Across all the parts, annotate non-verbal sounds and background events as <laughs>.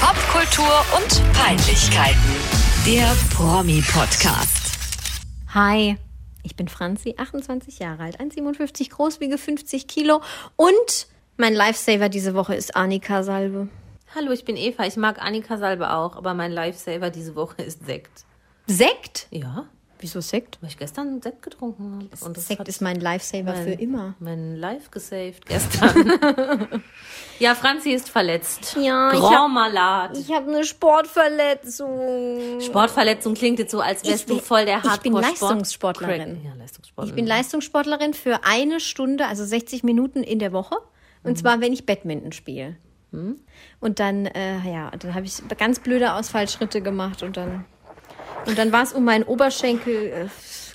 Popkultur und Peinlichkeiten. Der Promi-Podcast. Hi, ich bin Franzi, 28 Jahre alt, 1,57 groß, wiege 50 Kilo und mein Lifesaver diese Woche ist Annika Salbe. Hallo, ich bin Eva. Ich mag Annika Salbe auch, aber mein Lifesaver diese Woche ist Sekt. Sekt? Ja, Wieso Sekt? weil ich gestern Sekt getrunken habe. Und Sekt ist mein Lifesaver mein, für immer. Mein Life gesaved gestern. <laughs> ja, Franzi ist verletzt. Ja, ich Grand hab- Malade. Ich habe eine Sportverletzung. Sportverletzung klingt jetzt so, als wärst bin- du voll der ich bin Hardcore Leistungssportlerin. Ja, Leistungssportlerin. Ich bin Leistungssportlerin für eine Stunde, also 60 Minuten in der Woche. Und zwar, wenn ich Badminton spiele. Und dann, äh, ja, dann habe ich ganz blöde Ausfallschritte gemacht und dann, und dann war es um meinen Oberschenkel äh,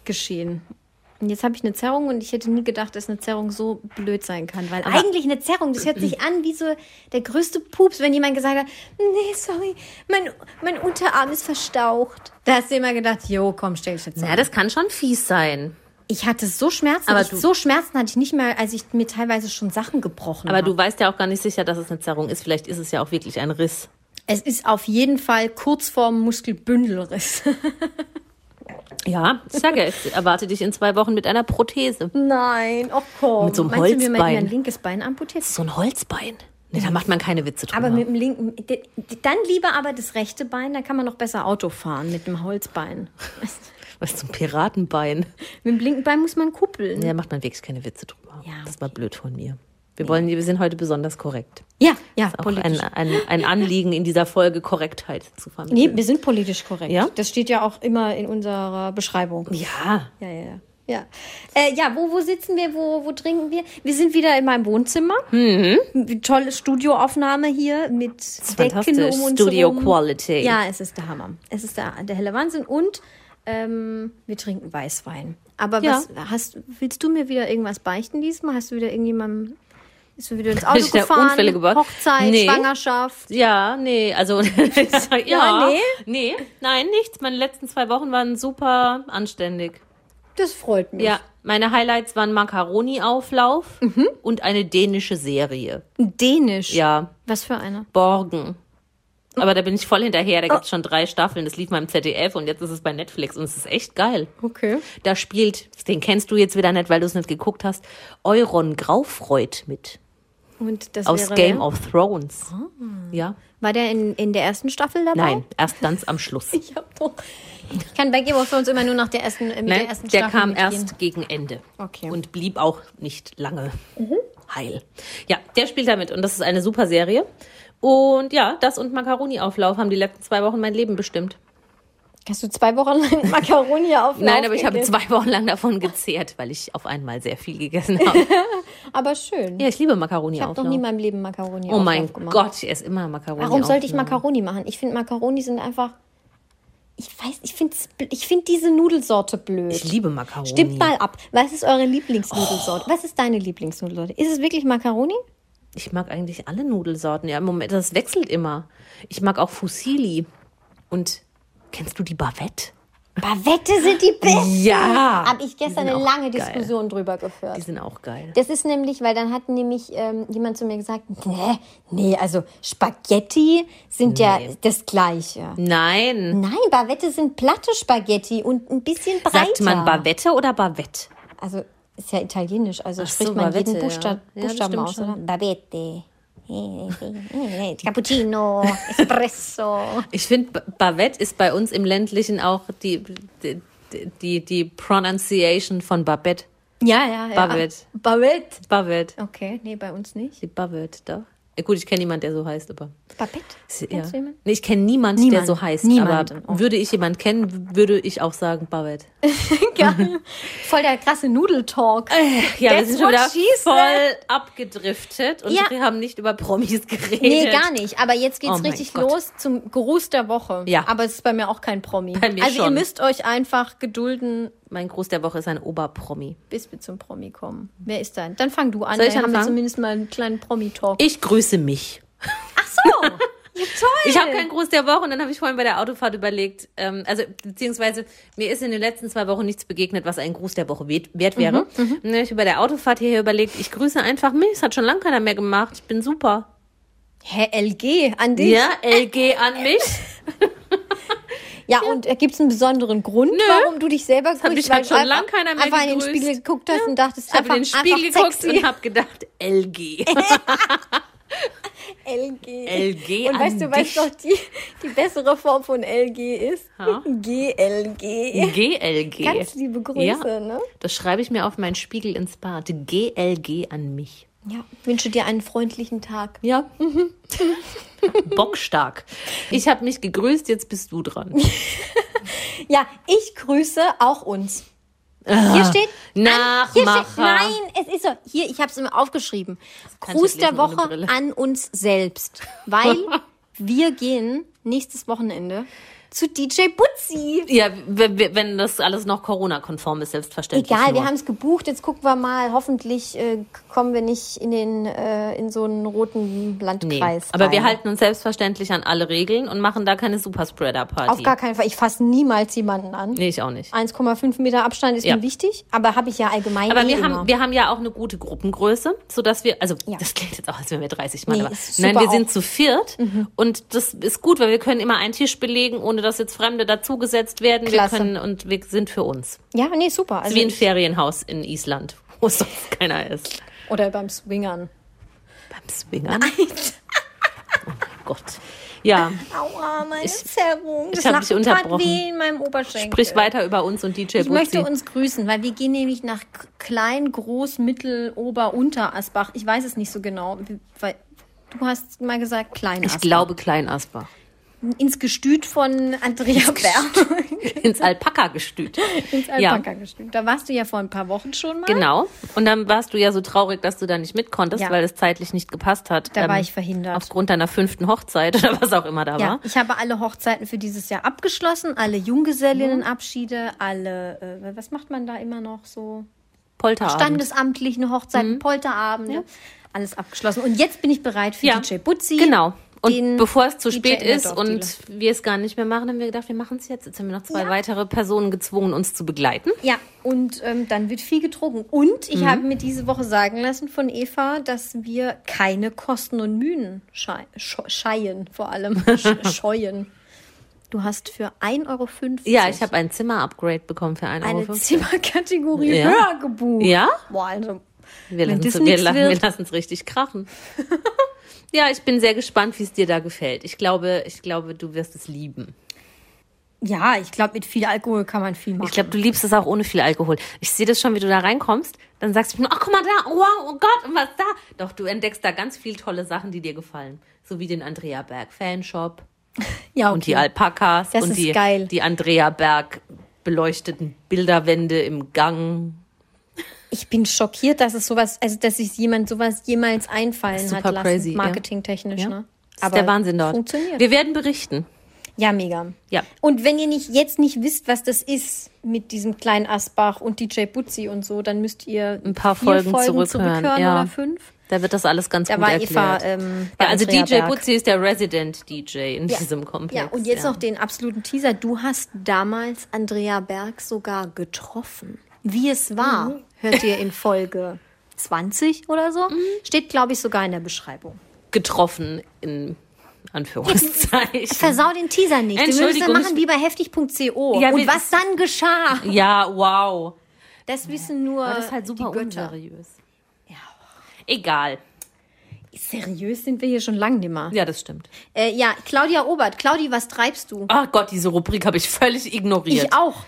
geschehen. Und jetzt habe ich eine Zerrung und ich hätte nie gedacht, dass eine Zerrung so blöd sein kann. Weil eigentlich eine Zerrung, das hört <clears throat> sich an wie so der größte Pups, wenn jemand gesagt hat, nee, sorry, mein, mein Unterarm ist verstaucht. Da hast du immer gedacht, jo, komm, stell dich jetzt ja, das kann schon fies sein. ich hatte so Schmerzen. Aber ich, du- so Schmerzen hatte ich nicht mehr, als ich mir teilweise schon Sachen gebrochen Aber habe. du weißt ja auch gar nicht sicher, dass es eine Zerrung ist. Vielleicht ist es ja auch wirklich ein Riss. Es ist auf jeden Fall kurz vorm Muskelbündelriss. <laughs> Ja, ich sage ich erwarte dich in zwei Wochen mit einer Prothese. Nein, oh komm. Mit so einem Meinst du, mir Holzbein. mein linkes Bein amputiert? So ein Holzbein. Nee, da macht man keine Witze drüber. Aber mit dem linken, dann lieber aber das rechte Bein, dann kann man noch besser Auto fahren mit dem Holzbein. <laughs> Was ein Piratenbein? Mit dem linken Bein muss man kuppeln. Nee, da macht man wirklich keine Witze drüber. Ja, Das war blöd von mir. Wir wollen, wir sind heute besonders korrekt. Ja, ja, Auch politisch. ein, ein, ein Anliegen in dieser Folge Korrektheit zu Nee, vermitteln. wir sind politisch korrekt. Ja? Das steht ja auch immer in unserer Beschreibung. ja, Ja, ja, ja. Ja, äh, ja wo, wo sitzen wir, wo, wo trinken wir? Wir sind wieder in meinem Wohnzimmer. Mhm. Tolle Studioaufnahme hier mit Decken um uns Studio rum. Quality. Ja, es ist der Hammer. Es ist der, der helle Wahnsinn. Und ähm, wir trinken Weißwein. Aber Ja. was hast, willst du mir wieder irgendwas beichten diesmal? Hast du wieder irgendjemandem, bist du wieder ins <laughs> Auto gefahren? Unfälle gebaut? Hochzeit, Nee. Schwangerschaft. Ja, nee, also <laughs> <laughs> ja, Ja, nee? nee, nein, nichts. Meine letzten zwei Wochen waren super anständig. Das freut mich. Ja, meine Highlights waren Macaroni-Auflauf Mhm. und eine dänische Serie. Dänisch. Ja, Was für eine? Borgen. Aber da bin ich voll hinterher. Da Oh. gibt's schon drei Staffeln. Das lief mal im ZDF und jetzt ist es bei Netflix und es ist echt geil. Okay. Da spielt, den kennst du jetzt wieder nicht, weil du es nicht geguckt hast, Euron Graufreud mit. Und das Aus wäre Game of Thrones. Ja? War der in, in der ersten Staffel dabei? Nein, erst ganz am Schluss. <laughs> Ich hab doch. Ich kann bei Game of Thrones immer nur nach der ersten, mit der Nein, ersten der Staffel kam mitgehen. erst gegen Ende. Okay. Und blieb auch nicht lange heil. Ja, der spielt damit und das ist eine super Serie. Und ja, das und Macaroni-Auflauf haben die letzten zwei Wochen mein Leben bestimmt. Hast du zwei Wochen lang <laughs> Macaroni auf Nein, aber ich habe zwei Wochen lang davon gezehrt, weil ich auf einmal sehr viel gegessen <laughs> habe. Aber schön. Ja, ich liebe ich habe noch nie in meinem Leben Macaroni oh mein gemacht. Gott, ich esse immer Macaroni. Warum sollte ich Macaroni machen? Ich finde Macaroni sind einfach. Ich weiß, ich finde ich find diese Nudelsorte blöd. Ich liebe Macaroni. Stimmt mal ab. Was ist eure Lieblingsnudelsorte? Was ist deine Lieblingsnudelsorte? Ist es wirklich Macaroni? Ich mag eigentlich alle Nudelsorten. Ja, im Moment, das wechselt immer. Ich mag auch Fusilli. Und kennst du die Bavette? Bavette sind die besten. Ja. Habe ich gestern eine lange geil. Diskussion drüber geführt. Die sind auch geil. Das ist nämlich, weil dann hat nämlich ähm, jemand zu mir gesagt, nee, nee, also Spaghetti sind ja das Gleiche. Nein. Nein, Bavette sind platte Spaghetti und ein bisschen breiter. Sagt man Bavette oder Bavette? Also ist ja italienisch, also Ach spricht so, man Bavette, jeden Buchsta ja. Ja, Buchstaben stimmt aus, oder? Bavette. Cappuccino, Espresso. Ich finde, Bavette ist bei uns im ländlichen auch die, die, die, die Pronunciation von Babette. Ja, ja, ja. Bavette. Bavette. Bavette. Okay, nee, bei uns nicht. Die Bavette, doch. Ja, gut, ich kenne niemanden, der so heißt, aber. Babette? Ja. Kennst du jemanden? Nee, ich kenne niemanden, der Niemand. so heißt. Niemanden. Aber würde ich jemanden kennen, würde ich auch sagen Bavette. Geil. <laughs> Voll der krasse Nudeltalk. Ja, wir sind schon wieder voll abgedriftet und Ja. wir haben nicht über Promis <laughs> geredet. Nee, gar nicht. Aber jetzt geht's Oh richtig Gott. los zum Gruß der Woche. Ja. Aber es ist bei mir auch kein Promi. Bei mir also ihr schon. müsst euch einfach gedulden, Mein Gruß der Woche ist ein Oberpromi. bis wir zum Promi kommen. Wer ist da? Dann fang du an. Soll ich dann haben wir anfangen? zumindest mal einen kleinen Promi-Talk. Ich grüße mich. Ach so. ja, toll. Ich habe keinen Gruß der Woche und dann habe ich vorhin bei der Autofahrt überlegt, ähm, also beziehungsweise mir ist in den letzten zwei Wochen nichts begegnet, was ein Gruß der Woche wert, wert wäre. Mhm, Und dann habe ich bei der Autofahrt hierher überlegt, ich grüße einfach mich. Das hat schon lange keiner mehr gemacht. Ich bin super. Hä, LG an dich? Ja, LG an mich. <laughs> Ja, und äh, gibt es einen besonderen Grund, warum du dich selber hat mich halt schon lang keiner mehr einfach in den gegrüßt. Spiegel geguckt hast und dachtest, Ich habe einfach, in den Spiegel einfach geguckt sexy. <laughs> und habe gedacht, LG. LG. LG Und weißt du, weißt doch, die, die bessere Form von LG ist Ja. GLG. GLG. Ganz liebe Grüße, Ja. ne? Das schreibe ich mir auf meinen Spiegel ins Bad. GLG an mich. Ja, wünsche dir einen freundlichen Tag. Ja. <laughs> Bockstark. Ich habe mich gegrüßt, jetzt bist du dran. <laughs> Ja, ich grüße auch uns. Hier steht An, hier Nachmacher. steht, nein, es ist so. Hier, ich habe es immer aufgeschrieben. Gruß der Woche an uns selbst, weil <laughs> wir gehen nächstes Wochenende zu DJ Butzi. Ja, wenn, wenn das alles noch Corona-konform ist, selbstverständlich. Egal, nur. wir haben es gebucht. Jetzt gucken wir mal. Hoffentlich äh, kommen wir nicht in den äh, in so einen roten Nee, Landkreis. aber wir rein. halten uns selbstverständlich an alle Regeln und machen da keine Superspreader-Party. auf gar keinen Fall. Ich fasse niemals jemanden an. Nee, ich auch nicht. 1,5 Meter Abstand ist Ja. mir wichtig, aber habe ich ja allgemein Aber eh wir immer. haben, wir haben ja auch eine gute Gruppengröße, sodass wir, also Ja. das klingt jetzt auch, als wären wir 30 Mann, Nee, aber nein, wir auch. sind zu viert und das ist gut, weil wir können immer einen Tisch belegen, ohne dass jetzt Fremde dazugesetzt werden. Klasse. Wir können und wir sind für uns. ja, nee, super. Also Wie ein Ferienhaus in Island, wo sonst keiner ist. Oder beim Swingern. Beim Swingern. Oh mein Gott. Ja, Aua, meine Ich- Zerrung. ich Das hab macht dich unterbrochen. weh in meinem Oberschenkel. sprich weiter über uns und DJ Ich möchte Butzi. uns grüßen, weil wir gehen nämlich nach Klein, Groß, Mittel, Ober, Unter Asbach. Ich weiß es nicht so genau, weil du hast mal gesagt Klein Ich Asbach. glaube Kleinasbach. Ins Gestüt von Andrea Berg. <laughs> Ins Alpaka-Gestüt. <laughs> Ins Ja. Alpaka-Gestüt. Da warst du ja vor ein paar Wochen schon mal. Genau. Und dann warst du ja so traurig, dass du da nicht mit konntest, Ja. weil es zeitlich nicht gepasst hat. Ähm, Da war ich verhindert. Aufgrund deiner fünften Hochzeit oder was auch immer da Ja, war. ich habe alle Hochzeiten für dieses Jahr abgeschlossen, alle Junggesellinnenabschiede, alle, äh, was macht man da immer noch so? Polterabend. Standesamtlichen Hochzeiten, Polterabende, alles abgeschlossen. Und jetzt bin ich bereit für Ja, DJ Butzi. Genau. Und bevor es zu spät ist und wir es gar nicht mehr machen, haben wir gedacht, wir machen es jetzt. Jetzt haben wir noch zwei Ja. weitere Personen gezwungen, uns zu begleiten. Ja, und ähm, dann wird viel getrunken. Und Mhm. ich habe mir diese Woche sagen lassen von Eva, dass wir keine Kosten und Mühen schei sche- scheien, vor allem <laughs> sch scheuen. Du hast für 1,50 Euro Ja, ich habe ein Zimmer-Upgrade bekommen für 1,50 eine Euro. Zimmerkategorie Ja. höher gebucht. Ja? Boah, also, wir lassen es richtig krachen. <laughs> ja, ich bin sehr gespannt, wie es dir da gefällt. Ich glaube, ich glaube, du wirst es lieben. ja, ich glaube, mit viel Alkohol kann man viel machen. Ich glaube, du liebst es auch ohne viel Alkohol. Ich sehe das schon, wie du da reinkommst. Dann sagst du, mir, ach, guck mal da, wow, oh Gott, und was da? Doch, du entdeckst da ganz viel tolle Sachen, die dir gefallen. So wie den Andrea Berg Fanshop <laughs> ja, und die Alpakas Das und ist die, geil. die Andrea Berg beleuchteten Bilderwände im Gang. Ich bin schockiert, dass es sowas, also dass sich jemand sowas jemals einfallen Super hat lassen, crazy, ja. marketingtechnisch, Ja. ne? Ist der Wahnsinn dort. Funktioniert. Wir werden berichten. Ja, mega. Ja. Und wenn ihr nicht jetzt nicht wisst, was das ist mit diesem kleinen Asbach und DJ Butzi und so, dann müsst ihr Ein paar vier Folgen zurückhören, zurückhören ja. oder fünf. Da wird das alles ganz Da gut war erklärt. Eva ähm, ja, also Andrea DJ Berg. Butzi ist der Resident DJ in Ja. diesem Komplex. Ja, und jetzt noch den absoluten Teaser. Du hast damals Andrea Berg sogar getroffen. Wie es war, Mhm. hört ihr in Folge 20 oder so. Mhm. Steht, glaube ich, sogar in der Beschreibung. getroffen in Anführungszeichen. <laughs> Versau den Teaser nicht. Entschuldigung, machen ich- wie bei heftig.co. Ja, und wir- was dann geschah, ja, wow. das wissen nur Aber das ist halt super unseriös. Ja. Egal. Seriös sind wir hier schon lange nimmer. Ja, das stimmt. Äh, ja, Claudia Obert. Claudi, was treibst du? Ach Gott, diese Rubrik habe ich völlig ignoriert. Ich auch.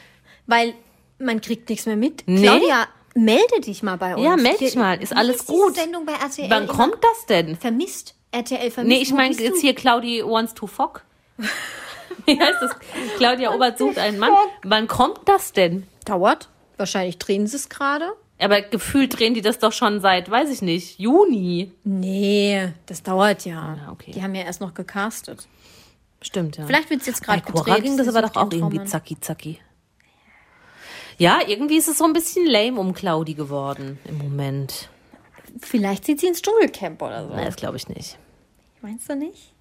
Weil man kriegt nichts mehr mit. Nee. Claudia, melde dich mal bei uns. Ja, meld dich mal. Ist alles diese gut. Sendung bei RTL Wann kommt das denn? Vermisst. RTL vermisst. Nee, ich meine jetzt hier Claudi wants to fuck. <laughs> Wie heißt das? Claudia Obert sucht einen Mann. Wann kommt das denn? Dauert. Wahrscheinlich drehen sie es gerade. Aber gefühlt drehen die das doch schon seit, weiß ich nicht, Juni. Nee, das dauert ja. Ja, okay. Die haben ja erst noch gecastet. Stimmt, ja. Vielleicht wird es jetzt Bei gerade Cora gedreht. ging das aber doch auch irgendwie zacki zacki. Ja, irgendwie ist es so ein bisschen lame um Claudi geworden im Moment. Vielleicht zieht sie ins Dschungelcamp oder so. Nein, das glaube ich nicht. Meinst du nicht?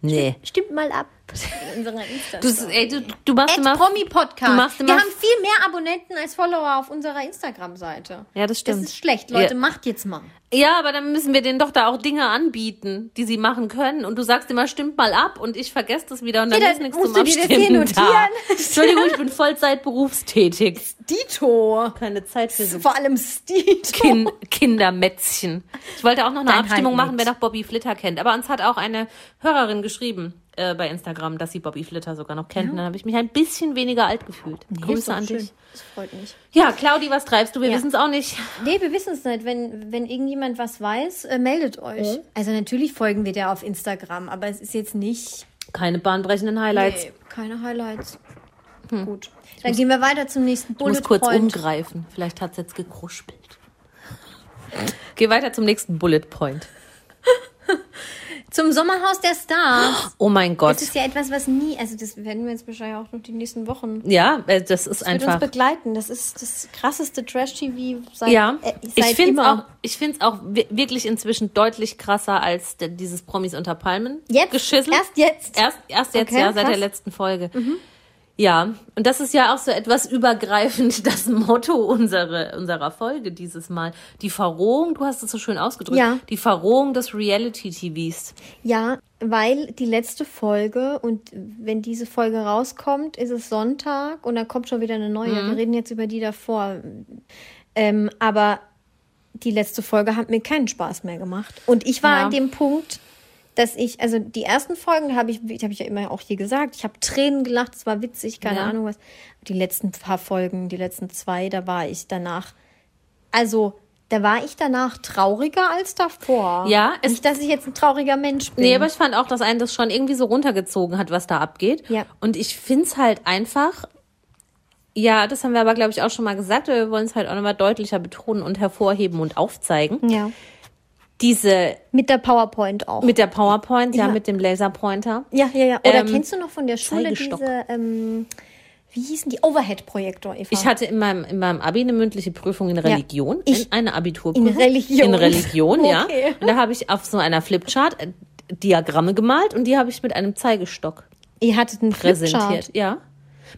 Nee. Stimmt mal ab. In unserer Insta. Du, ey, du, du machst immer. Promi-Podcast. Du machst immer- Wir haben viel mehr Abonnenten als Follower auf unserer Instagram-Seite. Ja, das stimmt. Das ist schlecht. Leute, Ja. macht jetzt mal. Ja, aber dann müssen wir denen doch da auch Dinge anbieten, die sie machen können. Und du sagst immer, stimmt mal ab und ich vergesse das wieder und dann Ja, ist nichts musst zum Abstimmen da. <laughs> Entschuldigung, ich bin Vollzeit berufstätig. Dito. Keine Zeit für so Vor allem Stito. Kin Kindermätzchen. Ich wollte auch noch eine Dann Abstimmung halt machen, wer noch Bobby Flitter kennt. Aber uns hat auch eine Hörerin geschrieben äh, bei Instagram, dass sie Bobby Flitter sogar noch kennt. Und dann habe ich mich ein bisschen weniger alt gefühlt. ist Grüße an schön. dich. Das freut mich. Ja, Claudi, was treibst du? Wir Ja. wissen es auch nicht. Nee, wir wissen es nicht. Wenn, wenn irgendjemand was weiß, äh, meldet euch. Also natürlich folgen wir der auf Instagram, aber es ist jetzt nicht Keine bahnbrechenden Highlights. nee, keine Highlights. Gut. Dann gehen wir weiter zum nächsten Ich Bullet muss kurz Point. umgreifen. Vielleicht hat es jetzt gekruspelt. Geh weiter zum nächsten Bullet Point. <laughs> Zum Sommerhaus der Stars. Oh mein Gott. Das ist ja etwas, was nie, also das werden wir jetzt wahrscheinlich auch noch die nächsten Wochen Ja, äh, das ist wird uns einfach. begleiten. Das ist das krasseste Trash-TV seit, Ja, äh, ich seit finde es immer. auch, ich find's auch wi- wirklich inzwischen deutlich krasser als dieses Promis unter Palmen. Jetzt? Geschissel. Erst jetzt? Erst, erst jetzt, Okay, ja, seit der krass. Mhm. letzten Folge. Ja, und das ist ja auch so etwas übergreifend <laughs> das Motto unserer, unserer Folge dieses Mal. Die Verrohung, du hast es so schön ausgedrückt, Ja. die Verrohung des Reality-TVs. Ja, weil die letzte Folge und wenn diese Folge rauskommt, ist es Sonntag und dann kommt schon wieder eine neue. Mhm. Wir reden jetzt über die davor. Ähm, aber die letzte Folge hat mir keinen Spaß mehr gemacht. Und ich war Ja. an dem Punkt, dass ich, also die ersten Folgen habe ich, habe ich ja immer auch hier gesagt, ich habe Tränen gelacht, es war witzig, keine Ja. Ahnung was. Die letzten paar Folgen, die letzten zwei, da war ich danach, also da war ich danach trauriger als davor. Ja, es- nicht, dass ich jetzt ein trauriger Mensch bin. Nee, aber ich fand auch, dass einen das schon irgendwie so runtergezogen hat, was da abgeht. Ja. Und ich find's halt einfach, ja, das haben wir aber, glaube ich, auch schon mal gesagt, wir wollen es halt auch nochmal deutlicher betonen und hervorheben und aufzeigen. Ja. Diese Mit der PowerPoint auch. mit der PowerPoint, ja, Ja. mit dem Laserpointer. ja, ja, ja. Oder Ähm, kennst du noch von der Schule diese, ähm, wie hießen die? Overhead-Projektor, Eva. Ich hatte in meinem, in meinem Abi eine mündliche Prüfung in Religion, Ich- in eine Abiturprüfung. In Religion. In Religion, ja. <laughs> Okay. Und da habe ich auf so einer Flipchart äh, Diagramme gemalt und die habe ich mit einem Zeigestock Ihr hattet einen präsentiert. Flipchart. Ja.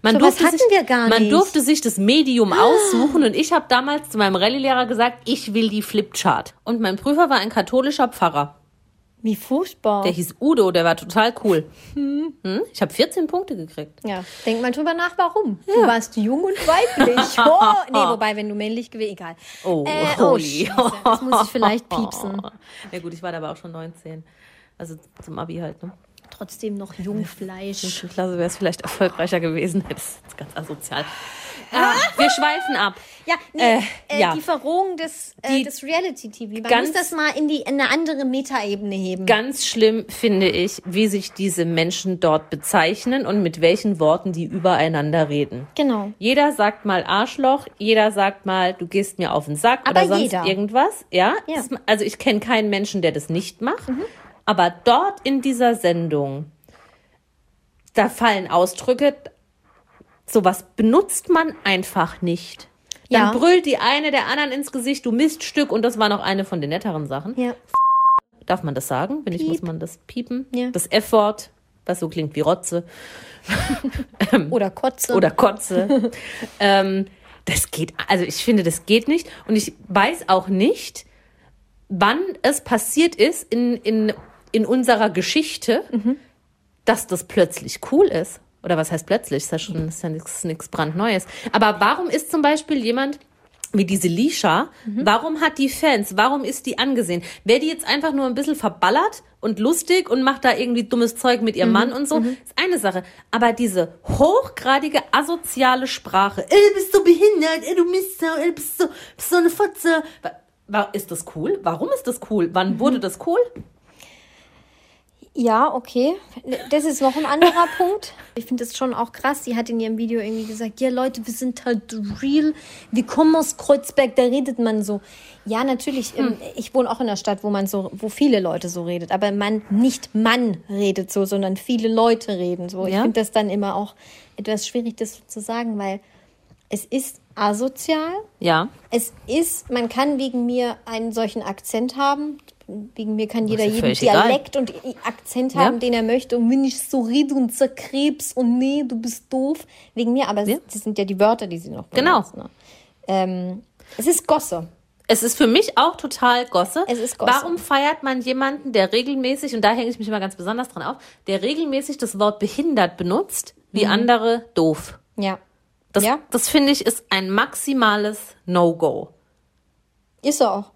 Man So was durfte, hatten sich, wir gar man nicht. durfte sich das Medium aussuchen und ich habe damals zu meinem Rallye-Lehrer gesagt, ich will die Flipchart. Und mein Prüfer war ein katholischer Pfarrer. Wie furchtbar. Der hieß Udo, der war total cool. Hm? Ich habe 14 Punkte gekriegt. ja, denk mal drüber nach, warum. Du warst jung und weiblich. <laughs> Oh, nee, wobei, wenn du männlich gewesen, egal. Oh, äh, oh holy. Scheiße, das muss ich vielleicht piepsen. <laughs> Ja gut, ich war da aber auch schon 19. Also zum Abi halt, ne? Trotzdem noch Jungfleisch. Klasse wäre es vielleicht erfolgreicher gewesen. Das ist ganz asozial. Ah, wir schweifen ab. Ja, nee, Äh, äh, ja. die Verrohung des, äh, Die- des Reality-TV. Man Ganz- muss das mal in, die, in eine andere Metaebene heben. Ganz schlimm finde ich, wie sich diese Menschen dort bezeichnen und mit welchen Worten die übereinander reden. Genau. Jeder sagt mal Arschloch, jeder sagt mal, du gehst mir auf den Sack Aber oder sonst jeder. irgendwas. Ja. Ja. Das, also ich kenne keinen Menschen, der das nicht macht. Aber dort in dieser Sendung, da fallen Ausdrücke, sowas benutzt man einfach nicht. Dann Ja. brüllt die eine der anderen ins Gesicht, du Miststück, und das war noch eine von den netteren Sachen. Ja. Darf man das sagen? Wenn Piep. muss man das piepen. Ja. Das F-Wort, was so klingt wie Rotze <laughs> Oder Kotze. oder Kotze. <laughs> ähm, das geht, also ich finde, das geht nicht. Und ich weiß auch nicht, wann es passiert ist in, in, in unserer Geschichte, dass das plötzlich cool ist. Oder was heißt plötzlich? Ist ja schon ist ja nichts brandneues. Aber warum ist zum Beispiel jemand wie diese Lisha, warum hat die Fans, warum ist die angesehen? Wäre die jetzt einfach nur ein bisschen verballert und lustig und macht da irgendwie dummes Zeug mit ihrem Mann und so, ist eine Sache. Aber diese hochgradige asoziale Sprache, ey, bist du behindert, ey, du Misser, ey, bist so, bist so eine Fotze. Ist das cool? Warum ist das cool? Wann wurde das cool? Ja, okay. Das ist noch ein anderer <laughs> Punkt. Ich finde das schon auch krass. Sie hat in ihrem Video irgendwie gesagt, ja Leute, wir sind halt real. Wir kommen aus Kreuzberg, da redet man so. Ja, natürlich. ähm, Ich wohne auch in einer Stadt, wo man so, wo viele Leute so redet. Aber man, nicht man redet so, sondern viele Leute reden so. Ich Ja. finde das dann immer auch etwas schwierig, das so zu sagen, weil es ist asozial. Ja. Es ist, man kann wegen mir einen solchen Akzent haben. Wegen mir kann jeder ja jeden völlig egal. Dialekt und Akzent Ja. haben, den er möchte. Und wenn ich so rede und zerkrebs und nee, du bist doof, wegen mir. Aber Ja. das sind ja die Wörter, die sie noch Genau. benutzen. Ne? Ähm, es ist Gosse. Es ist für mich auch total Gosse. Es ist Gosse. Warum feiert man jemanden, der regelmäßig, und da hänge ich mich immer ganz besonders dran auf, der regelmäßig das Wort behindert benutzt, wie andere doof? Ja. Das, Ja. das finde ich ist ein maximales No-Go. Ist er auch.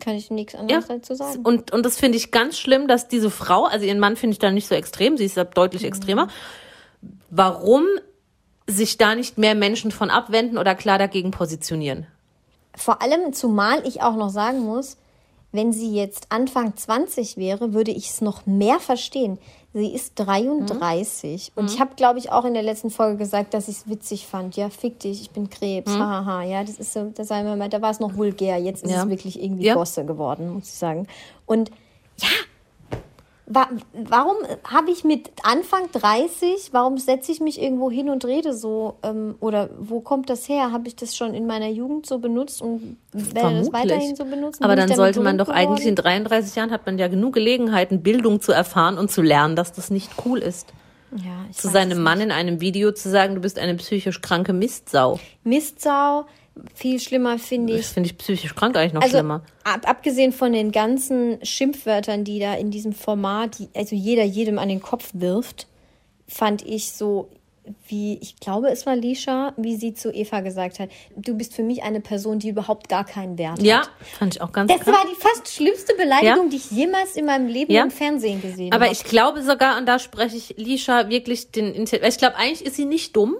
Kann ich nichts anderes Ja. dazu sagen. Und, und das finde ich ganz schlimm, dass diese Frau, also ihren Mann finde ich da nicht so extrem, sie ist ja deutlich extremer. Warum sich da nicht mehr Menschen von abwenden oder klar dagegen positionieren? Vor allem, zumal ich auch noch sagen muss, wenn sie jetzt Anfang 20 wäre, würde ich es noch mehr verstehen. Sie ist 33 und ich habe, glaube ich, auch in der letzten Folge gesagt, dass ich es witzig fand. Ja, fick dich, ich bin Krebs, hahaha. Ja, das ist so, das sagen wir mal, da war es noch vulgär. Jetzt ist Ja. es wirklich irgendwie Ja. Gosse geworden, muss ich sagen. Und ja, wa warum habe ich mit Anfang 30, warum setze ich mich irgendwo hin und rede so? Ähm, oder wo kommt das her? Habe ich das schon in meiner Jugend so benutzt und werde das weiterhin so benutzen? Aber dann sollte man doch eigentlich in geworden? 33 Jahren hat man ja genug Gelegenheiten, Bildung zu erfahren und zu lernen, dass das nicht cool ist. ja, ich Zu seinem Mann in einem Video zu sagen, du bist eine psychisch kranke Mistsau. Mistsau, viel schlimmer finde Das ich. finde ich psychisch krank eigentlich noch Also schlimmer. ab, abgesehen von den ganzen Schimpfwörtern, die da in diesem Format, die, also jeder jedem an den Kopf wirft, fand ich so, wie, ich glaube, es war Lisha, wie sie zu Eva gesagt hat, du bist für mich eine Person, die überhaupt gar keinen Wert Ja, hat. fand ich auch ganz Das krass. war die fast schlimmste Beleidigung, Ja. die ich jemals in meinem Leben Ja. im Fernsehen gesehen Aber habe. ich glaube sogar, und da spreche ich Lisha wirklich den Intellekt, ich glaube, eigentlich ist sie nicht dumm,